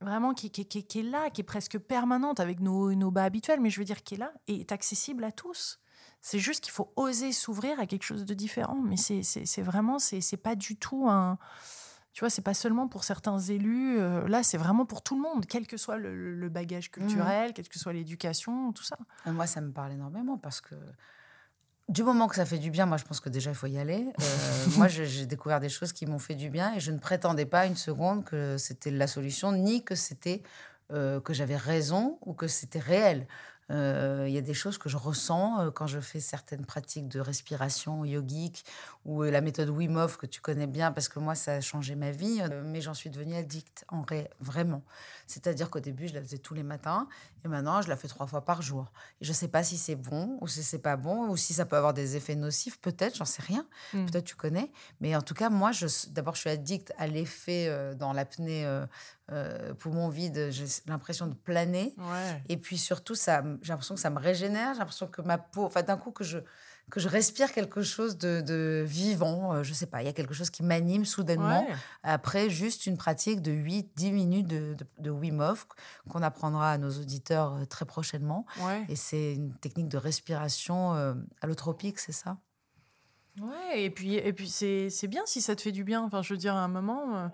vraiment qui, qui, qui, est là, qui est presque permanente avec nos, nos bas habituels, mais je veux dire qui est là et est accessible à tous. C'est juste qu'il faut oser s'ouvrir à quelque chose de différent. Mais c'est vraiment, c'est pas du tout un. Tu vois, c'est pas seulement pour certains élus. Euh, là, c'est vraiment pour tout le monde, quel que soit le, bagage culturel, mmh. quelle que soit l'éducation, tout ça. Moi, ça me parle énormément parce que du moment que ça fait du bien, moi je pense que déjà il faut y aller. Euh, *laughs* moi j'ai découvert des choses qui m'ont fait du bien et je ne prétendais pas une seconde que c'était la solution ni que c'était euh, que j'avais raison ou que c'était réel. Euh, il y a des choses que je ressens quand je fais certaines pratiques de respiration yogique ou la méthode Wim Hof que tu connais bien parce que moi, ça a changé ma vie. mais j'en suis devenue addict, en vrai, vraiment. C'est-à-dire qu'au début, je la faisais tous les matins et maintenant, je la fais trois fois par jour. Et je ne sais pas si c'est bon ou si c'est pas bon ou si ça peut avoir des effets nocifs. Peut-être, j'en sais rien. Hmm. Peut-être tu connais. Mais en tout cas, moi, d'abord, je suis addict à l'effet dans l'apnée euh, poumon vide, j'ai l'impression de planer. Et puis surtout, ça, j'ai l'impression que ça me régénère, j'ai l'impression que ma peau, enfin d'un coup que je, que je respire quelque chose de, vivant. Euh, je sais pas, il y a quelque chose qui m'anime soudainement. Après juste une pratique de 8-10 minutes de, de, Wim Hof qu'on apprendra à nos auditeurs euh, très prochainement. Et c'est une technique de respiration euh, allotropique, c'est ça? Ouais, et puis, et puis c'est bien si ça te fait du bien. Enfin, je veux dire, à un moment.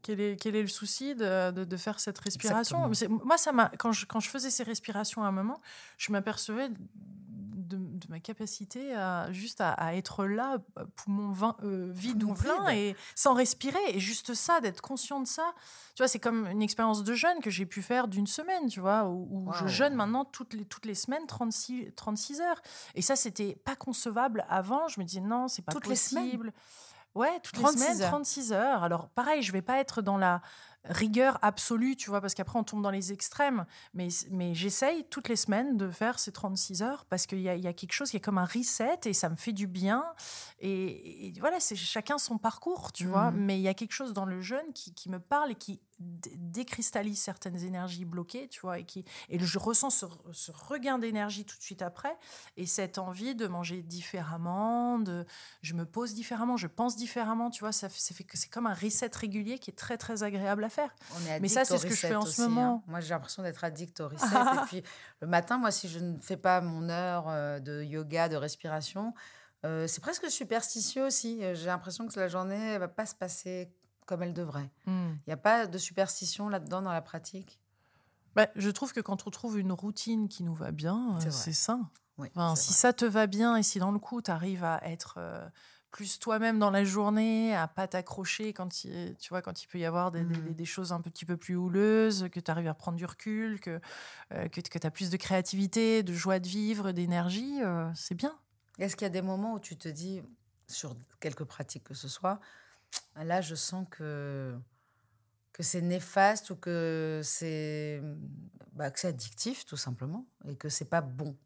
Quel est, quel est, le souci de, de, faire cette respiration? Moi, ça quand je, quand je faisais ces respirations à un moment, je m'apercevais de, ma capacité à juste à, être là, poumon vin, euh, vide ou plein, et sans respirer. Et juste ça, d'être conscient de ça. Tu vois, c'est comme une expérience de jeûne que j'ai pu faire d'une semaine, tu vois, où, je jeûne maintenant toutes les, toutes les semaines 36, 36 heures. Et ça, c'était pas concevable avant. Je me disais, non, c'est pas toutes possible. Les semaines Ouais, toutes les semaines, 36 heures. Alors, pareil, je vais pas être dans la rigueur absolue, tu vois, parce qu'après on tombe dans les extrêmes. Mais, mais j'essaye toutes les semaines de faire ces 36 heures parce qu'il y, y a, quelque chose qui est comme un reset et ça me fait du bien. Et, voilà, c'est chacun son parcours, tu vois. Mmh. Mais il y a quelque chose dans le jeûne qui, qui me parle et qui décristallise certaines énergies bloquées, tu vois, et, qui, et je ressens ce, regain d'énergie tout de suite après, et cette envie de manger différemment, de, je me pose différemment, je pense différemment, tu vois, ça, fait que c'est comme un reset régulier qui est très très agréable à faire. Mais ça, c'est ce que je fais en ce moment. Hein. Moi, j'ai l'impression d'être addict au reset. et *laughs* puis le matin, moi, si je ne fais pas mon heure euh, de yoga, de respiration, euh, c'est presque superstitieux aussi. J'ai l'impression que la journée ne va pas se passer comme elle devrait. Hmm. Il n'y a pas de superstition là-dedans dans la pratique? Bah, Je trouve que quand on trouve une routine qui nous va bien, c'est sain. si ça te va bien et si dans le coup, tu arrives à être euh, plus toi-même dans la journée, à pas t'accrocher quand, il, tu vois, quand il peut y avoir des, hmm. choses un petit peu plus houleuses, que tu arrives à prendre du recul, que, euh, que, tu as plus de créativité, de joie de vivre, d'énergie, euh, c'est bien. Est-ce qu'il y a des moments où tu te dis, sur quelques pratiques que ce soit, Là, je sens que, que c'est néfaste ou que c'est bah, addictif, tout simplement, et que c'est pas bon.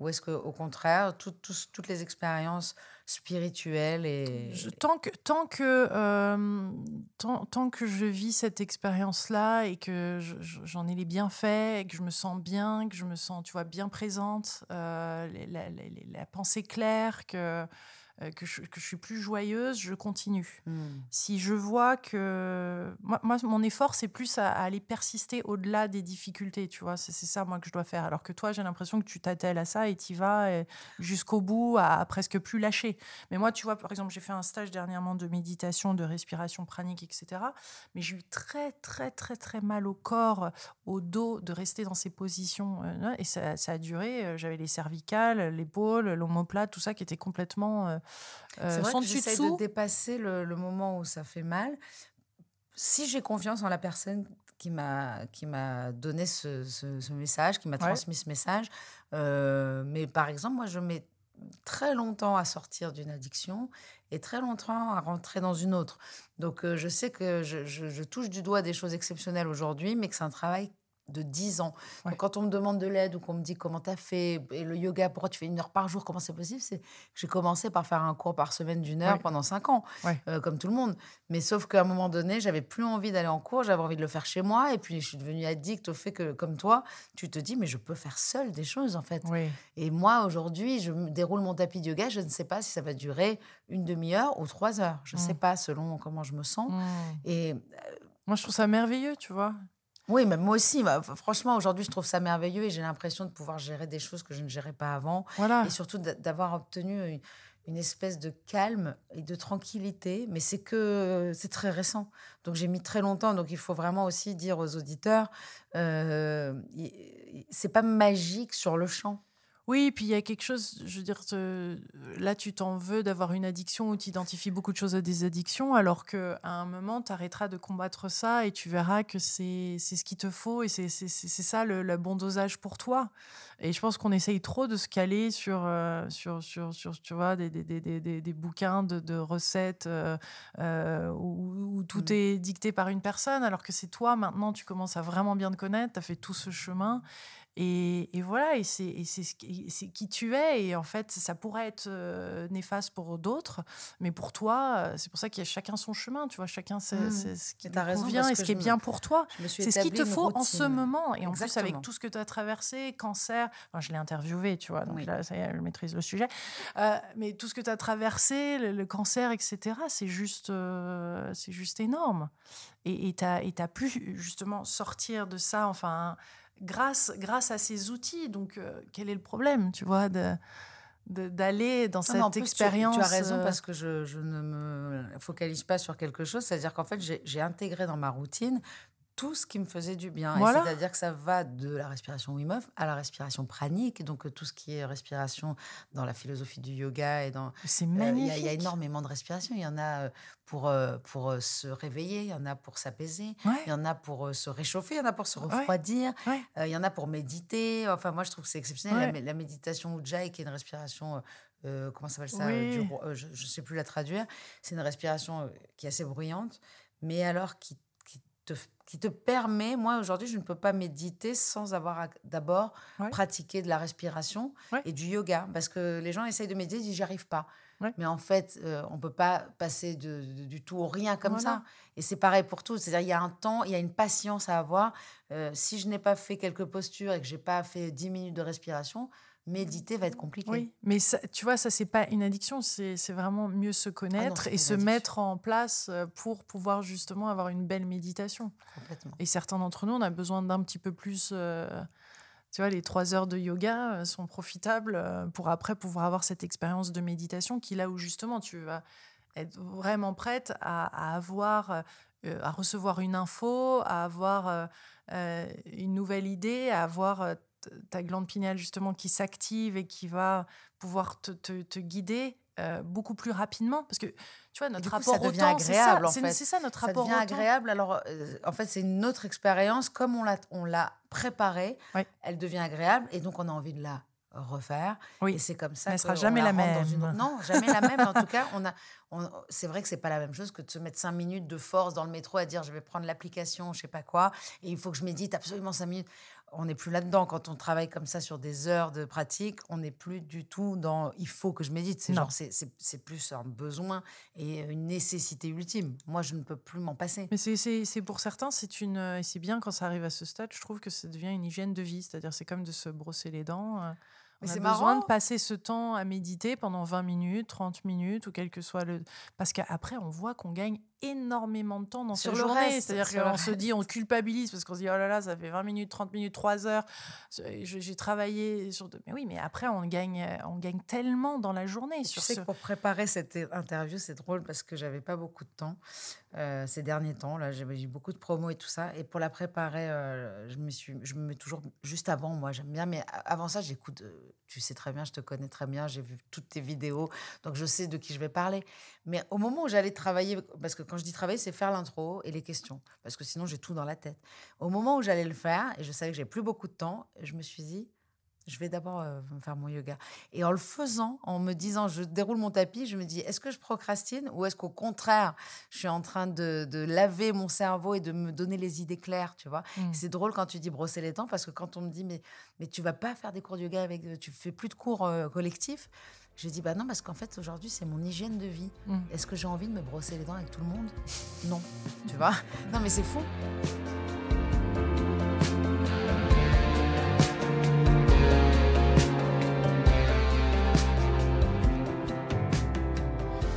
Ou est-ce qu'au contraire, toutes les expériences spirituelles et... tant que, tant, que, euh, tant, que je vis cette expérience-là et que j'en ai les bienfaits, et que je me sens bien, que je me sens, tu vois, bien présente, euh, la, pensée claire, que que, je, que, je, suis plus joyeuse, je continue. Hmm. Si je vois que... Moi, mon effort, c'est plus à, aller persister au-delà des difficultés, tu vois. C'est ça, moi, que je dois faire. Alors que toi, j'ai l'impression que tu t'attelles à ça et tu vas euh, jusqu'au bout, à, presque plus lâcher. Mais moi, tu vois, par exemple, j'ai fait un stage dernièrement de méditation, de respiration pranique, etc. Mais j'ai eu très, très, très, très mal au corps, au dos, de rester dans ces positions. Euh, et ça, ça, a duré. J'avais les cervicales, l'épaule, l'omoplate, tout ça qui était complètement euh, c'est vrai que j'essaie de dépasser le, moment où ça fait mal. Si j'ai confiance en la personne qui m'a qui m'a donné ce, ce, message, qui m'a transmis ce message, euh, mais par exemple, moi, je mets très longtemps à sortir d'une addiction et très longtemps à rentrer dans une autre. Donc, euh, je sais que je, je, touche du doigt des choses exceptionnelles aujourd'hui, mais que c'est un travail de 10 ans. Donc, quand on me demande de l'aide ou qu'on me dit comment tu as fait, et le yoga, pourquoi tu fais une heure par jour, comment c'est possible c'est J'ai commencé par faire un cours par semaine d'une heure pendant 5 ans, euh, comme tout le monde. Mais sauf qu'à un moment donné, j'avais plus envie d'aller en cours, j'avais envie de le faire chez moi. Et puis, je suis devenue addict au fait que, comme toi, tu te dis, mais je peux faire seule des choses, en fait. Et moi, aujourd'hui, je déroule mon tapis de yoga, je ne sais pas si ça va durer une demi-heure ou trois heures. Je ne sais mmh. pas selon comment je me sens. Mmh. Et. Euh, moi, je trouve ça merveilleux, tu vois. Oui, mais moi aussi. Bah, franchement, aujourd'hui, je trouve ça merveilleux et j'ai l'impression de pouvoir gérer des choses que je ne gérais pas avant. Voilà. Et surtout d'avoir obtenu une, espèce de calme et de tranquillité. Mais c'est que c'est très récent. Donc j'ai mis très longtemps. Donc il faut vraiment aussi dire aux auditeurs, euh, c'est pas magique sur le champ. Oui, puis il y a quelque chose, je veux dire, là, tu t'en veux d'avoir une addiction où tu identifies beaucoup de choses à des addictions, alors qu'à un moment, tu arrêteras de combattre ça et tu verras que c'est ce qu'il te faut et c'est ça le, bon dosage pour toi. Et je pense qu'on essaye trop de se caler sur, euh, sur, sur, sur, tu vois, des, des, des, des bouquins de, de recettes euh, euh, où, tout mmh. est dicté par une personne, alors que c'est toi, maintenant, tu commences à vraiment bien te connaître, tu as fait tout ce chemin. Et, et voilà, et c'est c'est ce qui, tu es. Et en fait, ça pourrait être néfaste pour d'autres, mais pour toi, c'est pour ça qu'il y a chacun son chemin. Tu vois, chacun c'est c'est ce qui raison, convient et ce qui est me- bien pour toi. C'est ce qu'il te faut en ce moment. Et en plus, avec tout ce que tu as traversé, cancer, enfin, je l'ai interviewé, tu vois, donc Oui. là, ça y est, je maîtrise le sujet. Euh, mais tout ce que tu as traversé, le, le cancer, etc., c'est juste, euh, c'est juste énorme. Et tu as, pu justement sortir de ça, enfin, grâce, grâce à ces outils. Donc, euh, quel est le problème, tu vois, de d'aller dans Non, cette plus, expérience Tu, as raison euh, parce que je, je ne me focalise pas sur quelque chose. C'est-à-dire qu'en fait, j'ai intégré dans ma routine tout ce qui me faisait du bien. Voilà. C'est-à-dire que ça va de la respiration Wim Hof à la respiration pranique, donc euh, tout ce qui est respiration dans la philosophie du yoga et dans c'est Euh, Il y, magnifique. a- il y a énormément de respiration. Il y en a euh, pour, euh, pour euh, se réveiller, il y en a pour s'apaiser, Ouais. il y en a pour euh, se réchauffer, il y en a pour se refroidir, Ouais. euh, il y en a pour méditer. Enfin, moi, je trouve que c'est exceptionnel. La méditation Ujjayi, qui est une respiration, euh, euh, comment ça s'appelle ça Oui. du ro- euh, Je ne sais plus la traduire. C'est une respiration euh, qui est assez bruyante, mais alors qui, te, qui te permet, moi, aujourd'hui, je ne peux pas méditer sans avoir d'abord Ouais. pratiqué de la respiration Ouais. et du yoga. Parce que les gens essayent de méditer, ils disent, j'y arrive pas. Ouais. Mais en fait, euh, on peut pas passer de, de- du tout au rien comme Voilà. ça. Et c'est pareil pour tout. C'est-à-dire, il y a un temps, il y a une patience à avoir. Euh, si je n'ai pas fait quelques postures et que j'ai pas fait 10 minutes de respiration, méditer va être compliqué. Oui, mais ça, tu vois, ça, c'est pas une addiction, c'est vraiment mieux se connaître Ah c'est et se mettre en place euh, pour pouvoir justement avoir une belle méditation. Complètement. Et certains d'entre nous, on a besoin d'un petit peu plus. euh, tu vois, les trois heures de yoga euh, sont profitables pour après pouvoir avoir cette expérience de méditation qui, là où justement tu vas être vraiment prête à, à avoir, euh, à recevoir une info, à avoir euh, une nouvelle idée, à avoir ta glande pinéale justement qui s'active et qui va pouvoir te, te- te guider euh, beaucoup plus rapidement. Parce que, tu vois, notre coup, rapport au temps, c'est ça, agréable, en c'est fait. c'est ça notre Ça rapport devient au temps. agréable. Alors, euh, en fait, c'est une autre expérience. Comme on l'a, on l'a préparée, elle devient agréable et donc on a envie de la refaire. Oui. Et c'est comme ça. Mais elle sera jamais la une même. autre- Non, jamais la même. En tout cas, on a, on- c'est vrai que c'est pas la même chose que de se mettre cinq minutes de force dans le métro à dire je vais prendre l'application, je sais pas quoi, et il faut que je médite absolument cinq minutes. On n'est plus là-dedans. Quand on travaille comme ça sur des heures de pratique, on n'est plus du tout dans il faut que je médite. C'est genre, c'est, c'est, c'est plus un besoin et une nécessité ultime. Moi, je ne peux plus m'en passer. Mais c'est- c'est c'est pour certains, c'est une et c'est bien quand ça arrive à ce stade. Je trouve que ça devient une hygiène de vie, c'est-à-dire c'est comme de se brosser les dents. euh, On Mais a c'est besoin marrant. de passer ce temps à méditer pendant 20 minutes, 30 minutes ou quel que soit le parce qu'après on voit qu'on gagne énormément de temps dans Sur sa le journée, c'est-à-dire qu'on se dit on culpabilise parce qu'on se dit oh là là, ça fait 20 minutes, 30 minutes, 3 heures. J'ai travaillé sur mais oui, mais après on gagne on gagne tellement dans la journée Tu sur sais ce que pour préparer cette interview, c'est drôle parce que j'avais pas beaucoup de temps euh, ces derniers temps. Là, j'avais eu beaucoup de promos et tout ça. Et pour la préparer, euh, je me suis, je me mets toujours juste avant. Moi, j'aime bien, mais avant ça, j'écoute. euh, tu sais très bien, je te connais très bien. J'ai vu toutes tes vidéos, donc je sais de qui je vais parler. Mais au moment où j'allais travailler, parce que quand je dis travailler, c'est faire l'intro et les questions, parce que sinon j'ai tout dans la tête. Au moment où j'allais le faire et je savais que j'avais plus beaucoup de temps, je me suis dit. Je vais d'abord euh, faire mon yoga. Et en le faisant, en me disant, je déroule mon tapis, je me dis, est-ce que je procrastine ou est-ce qu'au contraire, je suis en train de, de laver mon cerveau et de me donner les idées claires, tu vois? Mm. C'est drôle quand tu dis brosser les dents parce que quand on me dit, mais, mais tu vas pas faire des cours de yoga avec, tu fais plus de cours euh, collectifs, je dis, bah non, parce qu'en fait, aujourd'hui, c'est mon hygiène de vie. Mm. Est-ce que j'ai envie de me brosser les dents avec tout le monde? Non, tu vois? Non, mais c'est fou.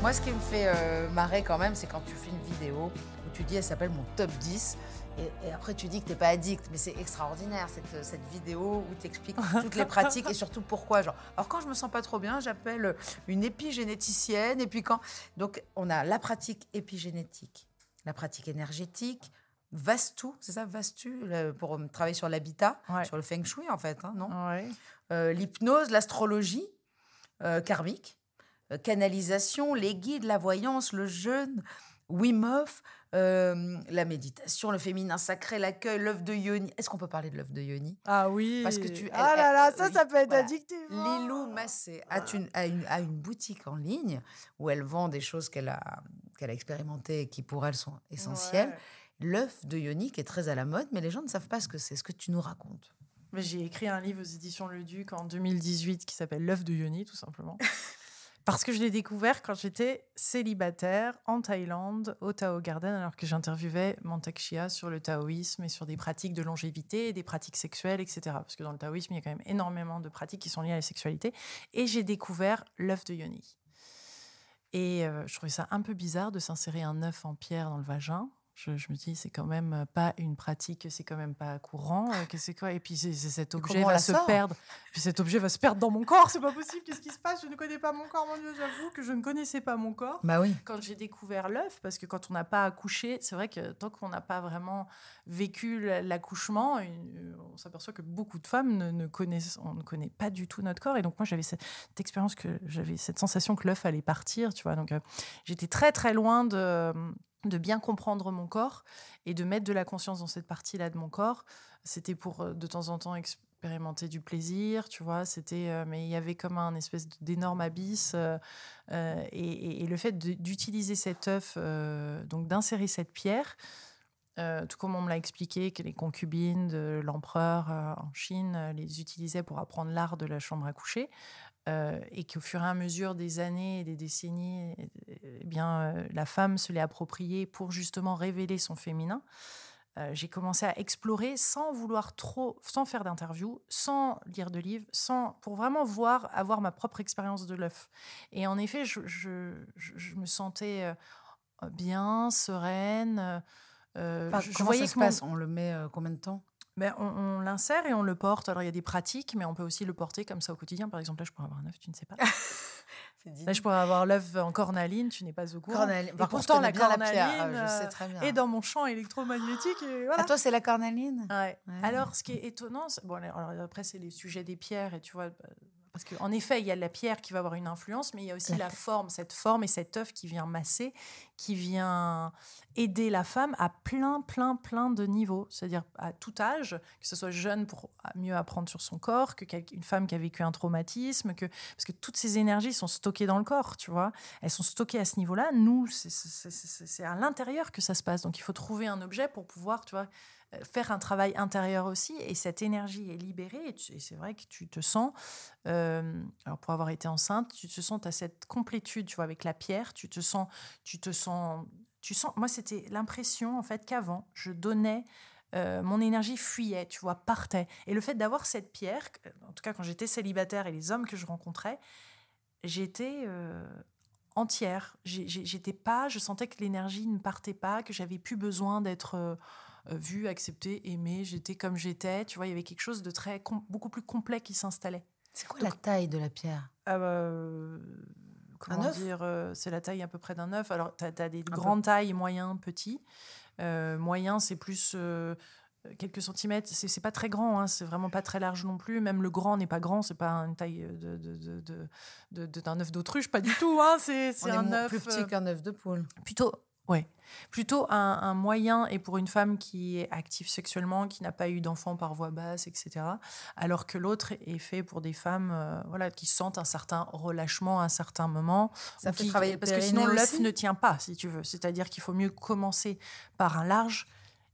Moi, ce qui me fait euh, marrer quand même, c'est quand tu fais une vidéo où tu dis, elle s'appelle mon top 10. Et, et après, tu dis que tu n'es pas addict. Mais c'est extraordinaire, cette, cette vidéo où tu expliques *laughs* toutes les pratiques et surtout pourquoi. Genre, alors, quand je me sens pas trop bien, j'appelle une épigénéticienne. Et puis quand. Donc, on a la pratique épigénétique, la pratique énergétique, Vastu, c'est ça, Vastu, pour euh, travailler sur l'habitat, Ouais. sur le feng shui, en fait, hein, non? Ouais. euh, l'hypnose, l'astrologie euh, karmique, euh, canalisation, les guides, la voyance, le jeûne, Wim Hof, euh, la méditation, le féminin sacré, l'accueil, l'œuf de Yoni. Est-ce qu'on peut parler de l'œuf de Yoni? Ah oui. Parce que tu- Ah elle- là là, elle- ça, oui, ça peut être voilà. addictif. Lilou Massé a une, a, une, a une boutique en ligne où elle vend des choses qu'elle a, qu'elle a expérimentées et qui pour elle sont essentielles. Ouais. L'œuf de Yoni qui est très à la mode, mais les gens ne savent pas ce que c'est. Ce que tu nous racontes. J'ai écrit un livre aux éditions Le Duc en 2018 qui s'appelle L'œuf de Yoni, tout simplement. *laughs* Parce que je l'ai découvert quand j'étais célibataire en Thaïlande, au Tao Garden, alors que j'interviewais Mantak Chia sur le taoïsme et sur des pratiques de longévité, des pratiques sexuelles, etc. Parce que dans le taoïsme, il y a quand même énormément de pratiques qui sont liées à la sexualité. Et j'ai découvert l'œuf de Yoni. Et euh, je trouvais ça un peu bizarre de s'insérer un œuf en pierre dans le vagin. Je, je me dis, c'est quand même pas une pratique, c'est quand même pas courant. euh, que c'est quoi Et puis c'est cet objet va se perdre. Puis cet objet va se perdre dans mon corps. C'est pas possible. Qu'est-ce qui se passe Je ne connais pas mon corps, mon Dieu. J'avoue que je ne connaissais pas mon corps Bah oui. quand j'ai découvert l'œuf, parce que quand on n'a pas accouché, c'est vrai que tant qu'on n'a pas vraiment vécu l'accouchement, une- on s'aperçoit que beaucoup de femmes ne, ne connaissent, on ne connaît pas du tout notre corps. Et donc moi, j'avais cette, cette expérience que j'avais cette sensation que l'œuf allait partir, tu vois. Donc euh, j'étais très très loin de de bien comprendre mon corps et de mettre de la conscience dans cette partie-là de mon corps. C'était pour euh, de temps en temps expérimenter du plaisir, tu vois. C'était, euh, mais il y avait comme un espèce d'énorme abysse. euh, et, et- le fait d'utiliser cet œuf, donc d'insérer cette pierre, tout comme on me l'a expliqué, que les concubines de l'empereur en Chine les utilisaient pour apprendre l'art de la chambre à coucher, euh, et qu'au fur et à mesure des années et des décennies, eh bien, euh, la femme se l'est appropriée pour justement révéler son féminin. Euh, j'ai commencé à explorer sans vouloir trop, sans faire d'interview, sans lire de livres, sans, pour vraiment voir, avoir ma propre expérience de l'œuf. Et en effet, je, je- je- je me sentais bien, sereine. Enfin, je, je comment voyais ça se mon- passe? On le met combien de temps? Ben, on, on l'insère et on le porte. Alors, il y a des pratiques, mais on peut aussi le porter comme ça au quotidien. Par exemple, là, je pourrais avoir un œuf, tu ne sais pas. *laughs* Là, je pourrais avoir l'œuf en cornaline, tu n'es pas au courant. Par contre, pourtant, la la cornaline je sais euh, très bien. est dans mon champ électromagnétique. Et voilà. Ah, toi, c'est la cornaline? Ouais. Ouais. Alors, ce qui est étonnant, bon, alors après, c'est les sujets des pierres, et tu vois, bah, parce qu'en effet, il y a la pierre qui va avoir une influence, mais il y a aussi La la forme, cette forme et cet œuf qui vient masser, qui vient aider la femme à plein, plein, plein de niveaux, c'est-à-dire à tout âge, que ce soit jeune pour mieux apprendre sur son corps, que une femme qui a vécu un traumatisme, que parce que toutes ces énergies sont stockées dans le corps, tu vois, elles sont stockées à ce niveau-là. Nous, c'est- à l'intérieur que ça se passe, donc il faut trouver un objet pour pouvoir, tu vois, faire un travail intérieur aussi et cette énergie est libérée et, tu- c'est vrai que tu te sens euh, alors pour avoir été enceinte tu te sens à cette complétude tu vois avec la pierre tu te sens tu te sens tu sens moi c'était l'impression en fait qu'avant je donnais euh, mon énergie fuyait, tu vois, partait. Et le fait d'avoir cette pierre, en tout cas quand j'étais célibataire et les hommes que je rencontrais, j'étais euh, entière. J'étais pas, je sentais que l'énergie ne partait pas, que j'avais plus besoin d'être euh, euh, vue, acceptée, aimée. J'étais comme j'étais. Tu vois, il y avait quelque chose de très beaucoup plus complet qui s'installait. C'est quoi la taille de la pierre? Ah bah, euh, comment œuf? dire euh, C'est la taille à peu près d'un œuf. Alors, tu as, des peu. grandes tailles, moyens, petits. Euh, moyen, c'est plus euh, quelques centimètres. C'est c'est pas très grand, hein, c'est vraiment pas très large non plus. Même le grand n'est pas grand, c'est pas une taille de, de- de- de- d'un œuf d'autruche, pas du tout. Hein, c'est un œuf. plus petit euh, qu'un œuf de poule. Plutôt, ouais. Plutôt un, un moyen et pour une femme qui est active sexuellement, qui n'a pas eu d'enfant par voie basse, etc. Alors que l'autre est fait pour des femmes, euh, voilà, qui sentent un certain relâchement à un certain moment. Ça fait qui- travailler le parce que sinon l'œuf ne tient pas, si tu veux. C'est-à-dire qu'il faut mieux commencer par un large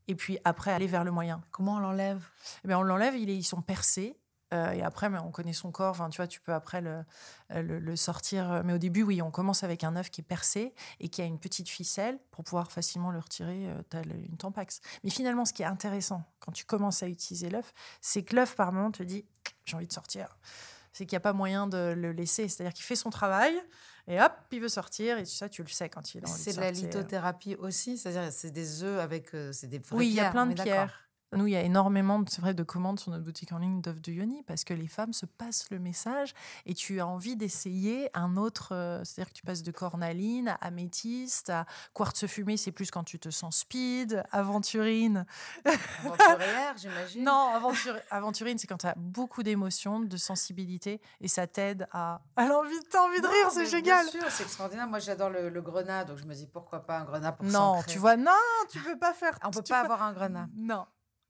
et puis après aller vers le moyen. Comment on l'enlève? Eh bien, on l'enlève, ils sont percés. Euh, et après, mais on connaît son corps. Enfin, tu vois, tu peux après le, le, le sortir. Mais au début, oui, on commence avec un œuf qui est percé et qui a une petite ficelle pour pouvoir facilement le retirer, euh, tel une tampax. Mais finalement, ce qui est intéressant quand tu commences à utiliser l'œuf, c'est que l'œuf, par moment, te dit j'ai envie de sortir. C'est qu'il n'y a pas moyen de le laisser. C'est-à-dire qu'il fait son travail et hop, il veut sortir. Et ça, tu le sais quand il a envie C'est de de la sortir. lithothérapie aussi C'est-à-dire c'est des œufs avec... euh, c'est des Oui, il y a plein de pierres. Nous, il y a énormément c'est vrai, de commandes sur notre boutique en ligne d'œufs de Yoni parce que les femmes se passent le message et tu as envie d'essayer un autre. euh, c'est-à-dire que tu passes de cornaline à améthyste, à quartz fumé, c'est plus quand tu te sens speed, aventurine. Aventurière, j'imagine Non, aventurine, c'est quand tu as beaucoup d'émotions, de sensibilité et ça t'aide à. À l'envie, t'as envie de rire, c'est génial. Bien sûr, c'est extraordinaire. Moi, j'adore le, le grenat, donc je me dis pourquoi pas un grenat pour Non, tu vois, non, tu peux pas faire. On peut pas avoir un grenat. Non.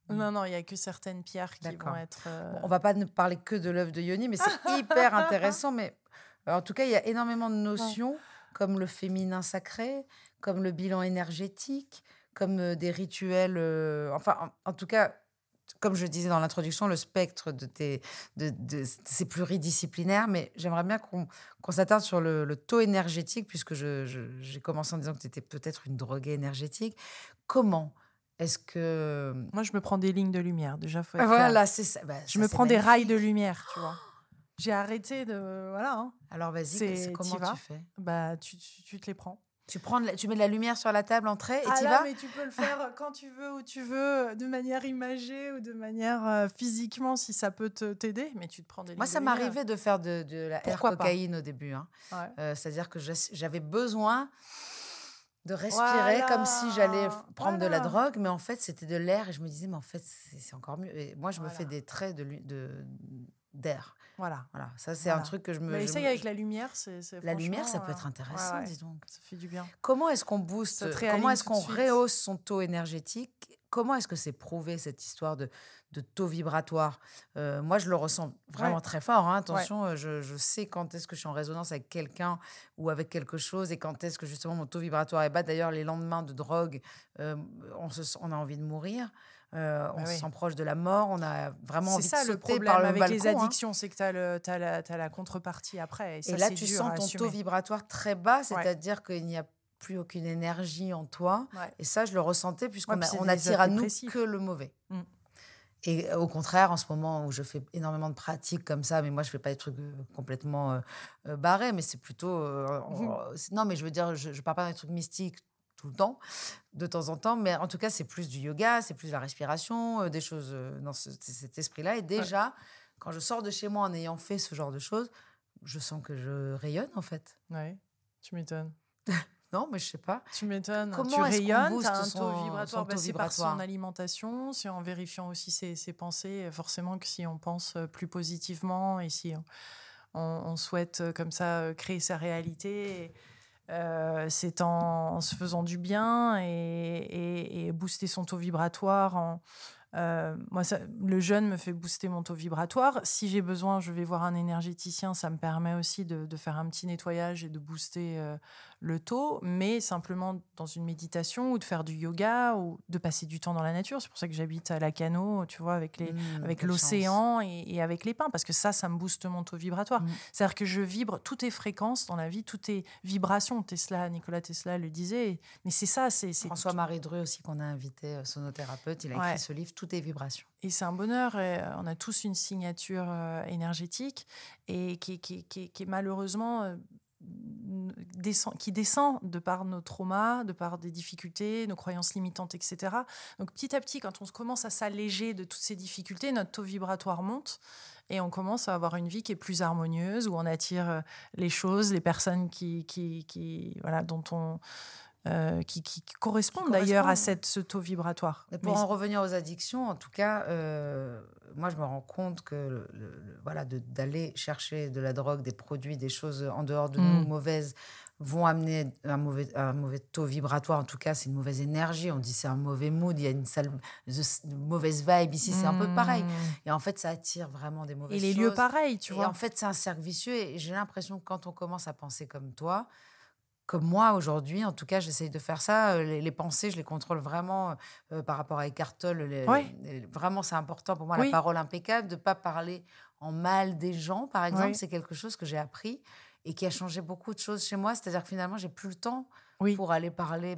Mm. Non, non, il y a que certaines pierres qui vont être. euh, Bon, on va pas ne parler que de l'œuf de Yoni, mais c'est *laughs* hyper intéressant. Mais euh, en tout cas, il y a énormément de notions comme le féminin sacré, comme le bilan énergétique, comme euh, des rituels. euh, enfin, en, en tout cas, comme je disais dans l'introduction, le spectre de tes, de, de- c'est pluridisciplinaire, mais j'aimerais bien qu'on qu'on s'attarde sur le, le taux énergétique, puisque je- je- j'ai commencé en disant que tu étais peut-être une droguée énergétique. Comment est-ce que... Moi, je me prends des lignes de lumière. Déjà, faut être clair. Voilà, c'est ça. Bah, Je ça, me prends des rails de lumière, tu vois. J'ai arrêté de. Voilà. hein. Alors vas-y, comment tu fais? Bah, tu, tu, tu te les prends. tu, prends la- tu mets de la lumière sur la table en trait et Ah tu vas? mais tu peux le faire quand tu veux, où tu veux, de manière imagée ou de manière euh, physiquement, si ça peut te- t'aider. Mais tu te prends des lignes Moi, ça m'arrivait de faire de, de la air Pourquoi pas? cocaïne au début. hein. Ouais. Euh, C'est-à-dire que j'avais besoin de respirer comme si j'allais Voilà, prendre de la drogue, mais en fait, c'était de l'air et je me disais, mais en fait, c'est encore mieux. Et moi, je me fais des traits de d'air. Voilà. Voilà, ça, c'est un truc que je me. Mais essaye me- avec la lumière. c'est La lumière, ça peut euh, être intéressant, ouais, ouais. dis donc. Ça fait du bien. Comment est-ce qu'on booste Comment est-ce qu'on rehausse son taux énergétique? Comment est-ce que c'est prouvé cette histoire de, de taux vibratoire Euh, Moi, je le ressens vraiment Ouais. très fort. hein. Attention, euh, je, je sais quand est-ce que je suis en résonance avec quelqu'un ou avec quelque chose et quand est-ce que justement mon taux vibratoire est bas. D'ailleurs, les lendemains de drogue, euh, on, se, a envie de mourir. euh, on se oui. sent proche de la mort. On a vraiment C'est envie ça de le problème par le avec les hein. addictions, c'est que tu as, la, contrepartie après. Et, ça, Et là, tu sens ton taux vibratoire très bas, c'est-à-dire qu'il n'y a plus aucune énergie en toi. Et ça, je le ressentais puisqu'on on attire à nous que le mauvais. Mm. Et euh, au contraire, en ce moment où je fais énormément de pratiques comme ça, mais moi, je fais pas des trucs euh, complètement euh, euh, barrés, mais c'est plutôt... euh, c'est- non, mais je veux dire, je, je parle pas des trucs mystiques tout le temps, de temps en temps, mais en tout cas, c'est plus du yoga, c'est plus de la respiration, euh, des choses dans ce- cet esprit-là. Et déjà, quand je sors de chez moi en ayant fait ce genre de choses, je sens que je rayonne, en fait. Ouais, tu m'étonnes. *laughs* Non, mais je sais pas. Tu m'étonnes. Comment tu rayonnes, tu as un taux vibratoire? son c'est par son alimentation, c'est en vérifiant aussi ses, ses pensées. Forcément que si on pense euh, plus positivement et si on, on- on souhaite euh, comme ça euh, créer sa réalité, euh, c'est en, en se faisant du bien et, et- et booster son taux vibratoire. En, euh, moi, ça- le jeûne me fait booster mon taux vibratoire. Si j'ai besoin, je vais voir un énergéticien. Ça me permet aussi de, de faire un petit nettoyage et de booster euh, le taux, mais simplement dans une méditation ou de faire du yoga ou de passer du temps dans la nature. C'est pour ça que j'habite à Lacano, tu vois, avec les, Mmh, avec l'océan et, et avec les pins, parce que ça, ça me booste mon taux vibratoire. Mm. C'est-à-dire que je vibre, tout est fréquence dans la vie, tout est vibration. Tesla, Nicolas Tesla le disait, mais c'est ça, c'est François-Marie Dru aussi, qu'on a invité, euh, sonothérapeute, il a écrit Ouais. ce livre, Tout est vibration. Et c'est un bonheur. et, euh, on a tous une signature euh, énergétique et qui, qui- qui- qui est malheureusement descend, qui descend de par nos traumas, de par des difficultés, nos croyances limitantes, etc. Donc petit à petit, quand on commence à s'alléger de toutes ces difficultés, notre taux vibratoire monte et on commence à avoir une vie qui est plus harmonieuse, où on attire euh, les choses, les personnes qui, qui, qui- voilà, dont on euh, qui, qui- qui correspondent d'ailleurs à cette, ce taux vibratoire. Pour Mais- en revenir aux addictions, en tout cas, euh, moi, je me rends compte que le- le- le- voilà, de- d'aller chercher de la drogue, des produits, des choses en dehors de nous Mm. mauvaises, vont amener un mauvais, un mauvais taux vibratoire. En tout cas, c'est une mauvaise énergie. On dit c'est un mauvais mood, il y a une, sale, mauvaise vibe ici. C'est un peu pareil. Mm. Et en fait, ça attire vraiment des Et mauvaises les choses. lieux pareils, tu et vois. en fait, c'est un cercle vicieux. Et j'ai l'impression que quand on commence à penser comme toi, comme moi aujourd'hui, en tout cas, j'essaye de faire ça. Les, les pensées, je les contrôle vraiment euh, par rapport à Eckhart Tolle. les- Ouais. les- vraiment, c'est important pour moi, Oui. la parole impeccable, de ne pas parler en mal des gens, par exemple. Oui. C'est quelque chose que j'ai appris et qui a changé beaucoup de choses chez moi. C'est-à-dire que finalement, j'ai plus le temps Oui. pour aller parler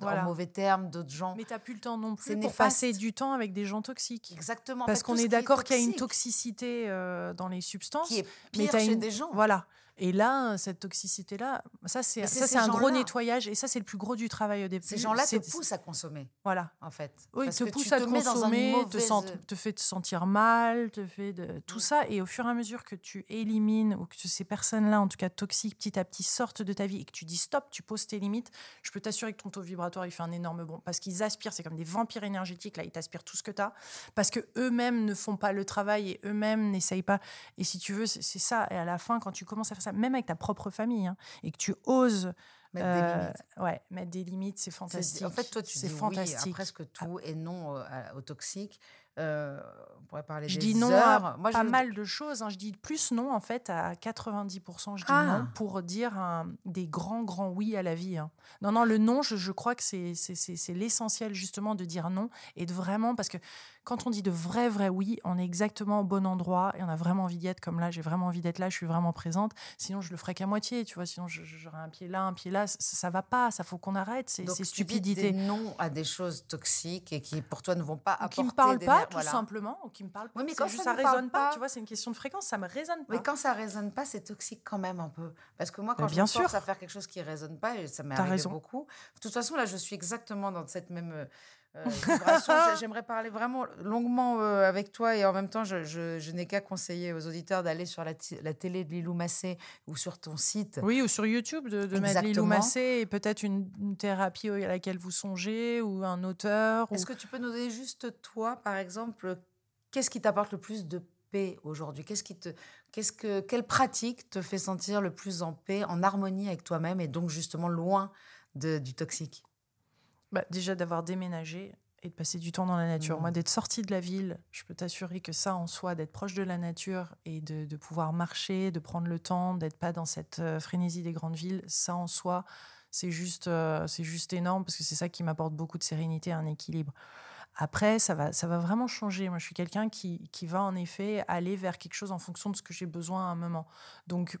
Voilà. en mauvais termes d'autres gens. Mais tu n'as plus le temps non plus pour passer du temps avec des gens toxiques. Exactement. En Parce qu'on est d'accord qu'il y a une toxicité euh, dans les substances. qui est mais pire t'as chez une- des gens. Voilà. Et là, cette toxicité-là, ça c'est un gros nettoyage et ça c'est le plus gros du travail au début. Ces gens-là te poussent à consommer, Voilà. en fait. Oui, Parce te que pousse tu à te consommer, te, sent- te fait te sentir mal, te fait de tout ça. Et au fur et à mesure que tu élimines ou que ces personnes-là, en tout cas toxiques, petit à petit sortent de ta vie et que tu dis stop, tu poses tes limites, je peux t'assurer que ton taux vibratoire il fait un énorme bond parce qu'ils aspirent, c'est comme des vampires énergétiques là, ils t'aspirent tout ce que tu as parce que eux-mêmes ne font pas le travail et eux-mêmes n'essayent pas. Et si tu veux, c'est c'est ça. Et à la fin, quand tu commences à faire ça, même avec ta propre famille, hein, et que tu oses Mettre euh, des limites. ouais, mettre des limites, c'est fantastique. En fait, toi, tu dis oui fantastique. à presque tout et non euh, au toxique. Euh, on pourrait parler Je des dis non heures. à Moi, pas je- mal de choses. hein. Je dis plus non, en fait, à 90%. Je dis Ah. non pour dire des grands, grands oui à la vie. hein. Non, non, le non, je, je crois que c'est l'essentiel, justement, de dire non et de vraiment. Parce que quand on dit de vrai, vrai oui, on est exactement au bon endroit et on a vraiment envie d'y être. Comme là, j'ai vraiment envie d'être là, je suis vraiment présente. Sinon, je le ferais qu'à moitié, tu vois. Sinon, j'aurais un pied là, un pied là. Ça, ça va pas, ça faut qu'on arrête. C'est stupidité. non à des choses toxiques et qui pour toi ne vont pas apporter. Qui me parlent pas, tout simplement, ou qui me parlent pas. Oui, mais quand ça, ne résonne pas, tu vois, c'est une question de fréquence, ça me résonne pas. Mais quand ça résonne pas, c'est toxique quand même un peu. Parce que moi, quand bien je me force à faire quelque chose qui résonne pas, et ça m'est arrivé beaucoup. De toute façon, là, je suis exactement dans cette même euh, j'aimerais parler vraiment longuement euh, avec toi et en même temps, je, n'ai qu'à conseiller aux auditeurs d'aller sur la, télé de Lilou Massé ou sur ton site. Oui, ou sur YouTube, de, mettre Lilou Massé et peut-être une, thérapie à laquelle vous songez ou un auteur. Est-ce que tu peux nous donner juste toi, par exemple, qu'est-ce qui t'apporte le plus de paix aujourd'hui? Qu'est-ce qui te, qu'est-ce que, quelle pratique te fait sentir le plus en paix, en harmonie avec toi-même et donc justement loin de, du toxique? Bah, Déjà d'avoir déménagé et de passer du temps dans la nature. Moi, mmh. d'être sortie de la ville, je peux t'assurer que ça en soi, d'être proche de la nature et de, de pouvoir marcher, de prendre le temps, d'être pas dans cette euh, frénésie des grandes villes, ça en soi, c'est juste, euh, c'est juste énorme parce que c'est ça qui m'apporte beaucoup de sérénité, un équilibre. Après, ça va, ça va vraiment changer. Moi, je suis quelqu'un qui, qui va en effet aller vers quelque chose en fonction de ce que j'ai besoin à un moment. Donc,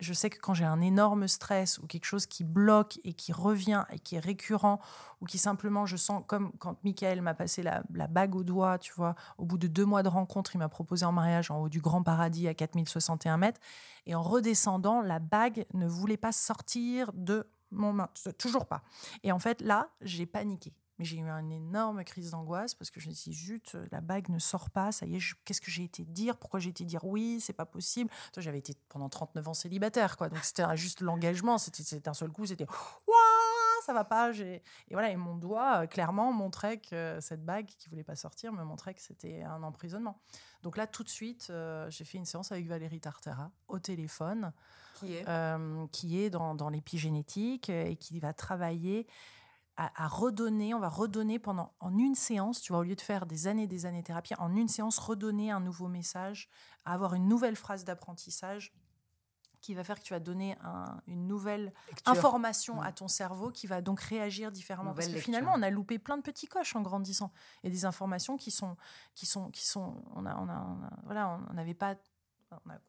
je sais que quand j'ai un énorme stress ou quelque chose qui bloque et qui revient et qui est récurrent ou qui simplement je sens comme quand Michael m'a passé la, bague au doigt, tu vois, au bout de deux mois de rencontre, il m'a proposé en mariage en haut du Grand Paradis à 4061 mètres et en redescendant, la bague ne voulait pas sortir de mon main, toujours pas. Et en fait là, j'ai paniqué. Mais j'ai eu une énorme crise d'angoisse parce que je me suis dit, zut, la bague ne sort pas, ça y est, qu'est-ce que j'ai été dire? Pourquoi j'ai été dire oui? C'est pas possible. J'avais été pendant 39 ans célibataire, quoi. Donc c'était juste l'engagement, c'était un seul coup, c'était, waouh, ça va pas. Et voilà, et mon doigt, euh, clairement, montrait que cette bague qui voulait pas sortir me montrait que c'était un emprisonnement. Donc là, tout de suite, euh, j'ai fait une séance avec Valérie Tartera au téléphone. Qui est? euh, Qui est dans, dans l'épigénétique et qui va travailler à, redonner, on va redonner pendant en une séance, tu vois, au lieu de faire des années et des années de thérapie, en une séance, redonner un nouveau message, avoir une nouvelle phrase d'apprentissage qui va faire que tu vas donner une nouvelle information à ton cerveau qui va donc réagir différemment. Parce que finalement, on a loupé plein de petits coches en grandissant. Et des informations qui sont, qui sont, qui sont, on a, on a voilà, on n'avait pas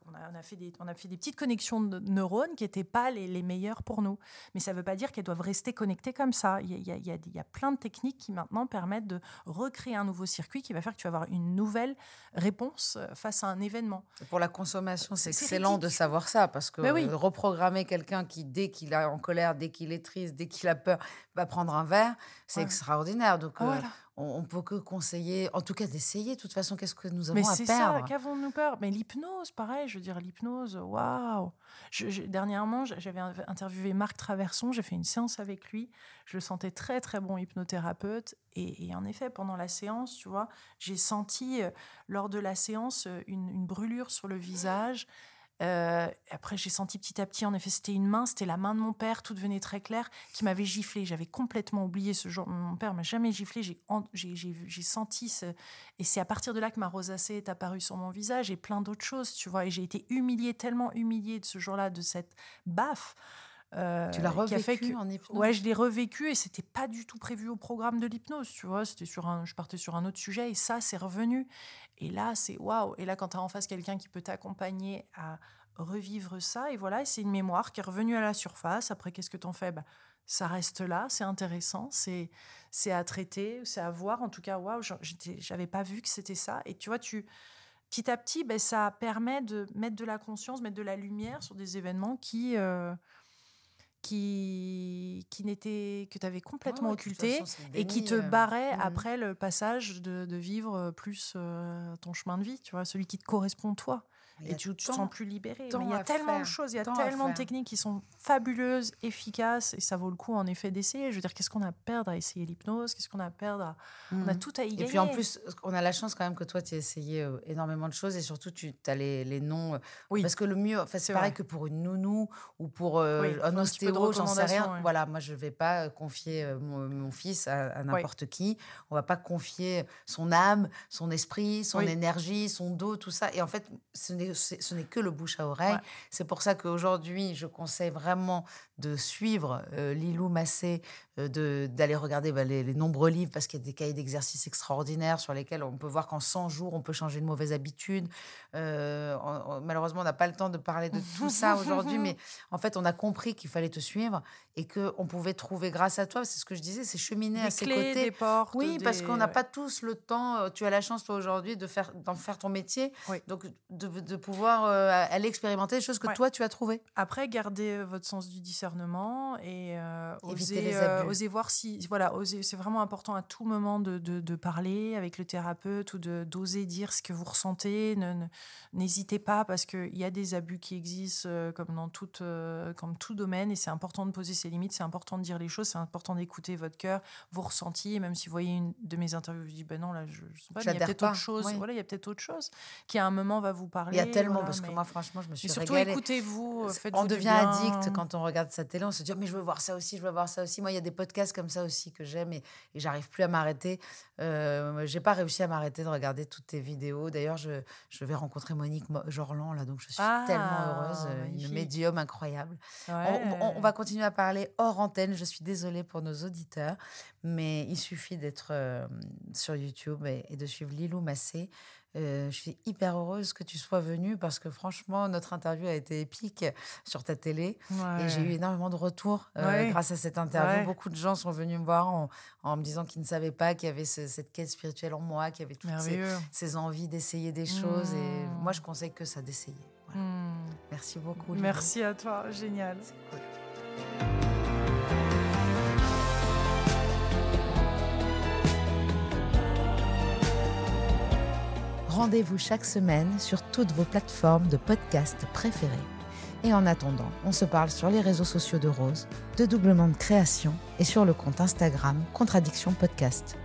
on a, fait des, on a fait des petites connexions de neurones qui n'étaient pas les, meilleures pour nous. Mais ça ne veut pas dire qu'elles doivent rester connectées comme ça. Il y, a, il, y a, plein de techniques qui maintenant permettent de recréer un nouveau circuit qui va faire que tu vas avoir une nouvelle réponse face à un événement. Pour la consommation, c'est excellent de savoir ça parce que reprogrammer quelqu'un qui, dès qu'il est en colère, dès qu'il est triste, dès qu'il a peur, va prendre un verre, c'est extraordinaire. Donc, euh, on, peut que conseiller, en tout cas d'essayer. De toute façon, qu'est-ce que nous avons à perdre ça, qu'avons-nous peur? Mais l'hypnose, pareil, je veux dire, l'hypnose, waouh Dernièrement, j'avais interviewé Marc Traverson, j'ai fait une séance avec lui. Je le sentais très, très bon hypnothérapeute. Et, en effet, pendant la séance, tu vois, j'ai senti, euh, lors de la séance, une, une brûlure sur le visage. Euh, après, j'ai senti petit à petit, en effet, c'était une main, c'était la main de mon père, tout devenait très clair, qui m'avait giflé. J'avais complètement oublié ce jour. Mon père m'a jamais giflé. J'ai, senti ce... Et c'est à partir de là que ma rosacée est apparue sur mon visage et plein d'autres choses, tu vois. Et j'ai été humiliée, tellement humiliée de ce jour-là, de cette baffe. Euh, tu l'as revécu en hypnose Ouais, je l'ai revécu et c'était pas du tout prévu au programme de l'hypnose, tu vois. C'était sur un, je partais sur un autre sujet et ça, c'est revenu. Et là, c'est waouh. Et là, quand tu as en face quelqu'un qui peut t'accompagner à revivre ça, et voilà, c'est une mémoire qui est revenue à la surface. Après, qu'est-ce que t'en fais? Bah, ça reste là, c'est intéressant, c'est c'est à traiter, c'est à voir. En tout cas, waouh, j'avais pas vu que c'était ça. Et tu vois, tu petit à petit, ben, ça permet de mettre de la conscience, mettre de la lumière sur des événements qui euh, qui, qui n'était que tu avais complètement occulté et qui te euh, barrait mmh. après le passage de, de vivre plus euh, ton chemin de vie, tu vois, celui qui te correspond toi et tu te sens plus libéré. il y a tellement de choses, il y a tellement de techniques qui sont fabuleuses, efficaces, et ça vaut le coup en effet d'essayer. Je veux dire, qu'est-ce qu'on a à perdre à essayer l'hypnose? Qu'est-ce qu'on a à perdre à... On a mhm. tout à y gagner. Et puis en plus, on a la chance quand même que toi, tu aies essayé euh, énormément de choses, et surtout, tu as les, les noms. Euh, oui. Parce que le mieux, c'est pareil que pour une nounou ou pour euh, un ostéo, j'en sais rien. Voilà, moi, je ne vais pas confier mon, fils à, n'importe qui. On ne va pas confier son âme, son esprit, son énergie, son dos, tout ça. Et en fait, ce n'est ce n'est que le bouche à oreille. Ouais. C'est pour ça qu'aujourd'hui, je conseille vraiment de suivre euh, Lilou Massé, euh, de- d'aller regarder bah, les, les nombreux livres, parce qu'il y a des cahiers d'exercices extraordinaires sur lesquels on peut voir qu'en 100 jours, on peut changer de mauvaises habitudes. Euh, on- on- malheureusement, on n'a pas le temps de parler de tout ça aujourd'hui, *laughs* mais en fait, on a compris qu'il fallait te suivre et qu'on pouvait trouver grâce à toi, c'est ce que je disais, c'est cheminer à ses clés, côtés. des portes. Oui, parce qu'on n'a ouais. pas tous le temps. euh, Tu as la chance, toi, aujourd'hui, de faire, d'en faire ton métier. Oui. Donc, de, de pouvoir aller expérimenter des choses que Ouais. toi, tu as trouvées. Après, gardez votre sens du discernement et euh, euh, osez voir si. Voilà, c'est vraiment important à tout moment de, de- de parler avec le thérapeute ou d'oser dire ce que vous ressentez. Ne- ne- N'hésitez pas parce qu'il y a des abus qui existent euh, comme dans euh, comme tout domaine et c'est important de poser ses limites, c'est important de dire les choses, c'est important d'écouter votre cœur, vos ressentis. Et même si vous voyez une de mes interviews, vous dites ben non, là, je, je sais pas, il y a peut-être autre chose. Voilà, il y a peut-être autre chose qui à un moment va vous parler. Il y a tellement, voilà, parce que mais- moi, franchement, je me suis mais surtout, écoutez-vous. on devient addict quand on regarde sa télé. On se dit, Oh, mais je veux voir ça aussi, je veux voir ça aussi. Moi, il y a des podcasts comme ça aussi que j'aime et, et j'arrive plus à m'arrêter. Euh, J'ai pas réussi à m'arrêter de regarder toutes tes vidéos. D'ailleurs, je, je vais rencontrer Monique Mo- Jorland là, donc je suis Ah, tellement heureuse. Une magnifique. médium incroyable. On- Ouais. On, on va continuer à parler hors antenne. Je suis désolée pour nos auditeurs, mais il suffit d'être euh, sur YouTube et, et de suivre Lilou Massé. Euh, je suis hyper heureuse que tu sois venue parce que franchement, notre interview a été épique sur ta télé Ouais. et j'ai eu énormément de retours euh, Ouais. grâce à cette interview. Ouais. Beaucoup de gens sont venus me voir en, en me disant qu'ils ne savaient pas qu'il y avait ce- cette quête spirituelle en moi, qu'il y avait toutes ces, envies d'essayer des choses. Et Mmh. moi, je conseille que ça d'essayer. Voilà. Hmm. Merci beaucoup. Merci à toi, génial. C'est cool. Rendez-vous chaque semaine sur toutes vos plateformes de podcast préférées. Et en attendant, on se parle sur les réseaux sociaux de Rose, de Doublement de Création et sur le compte Instagram Contradiction Podcast.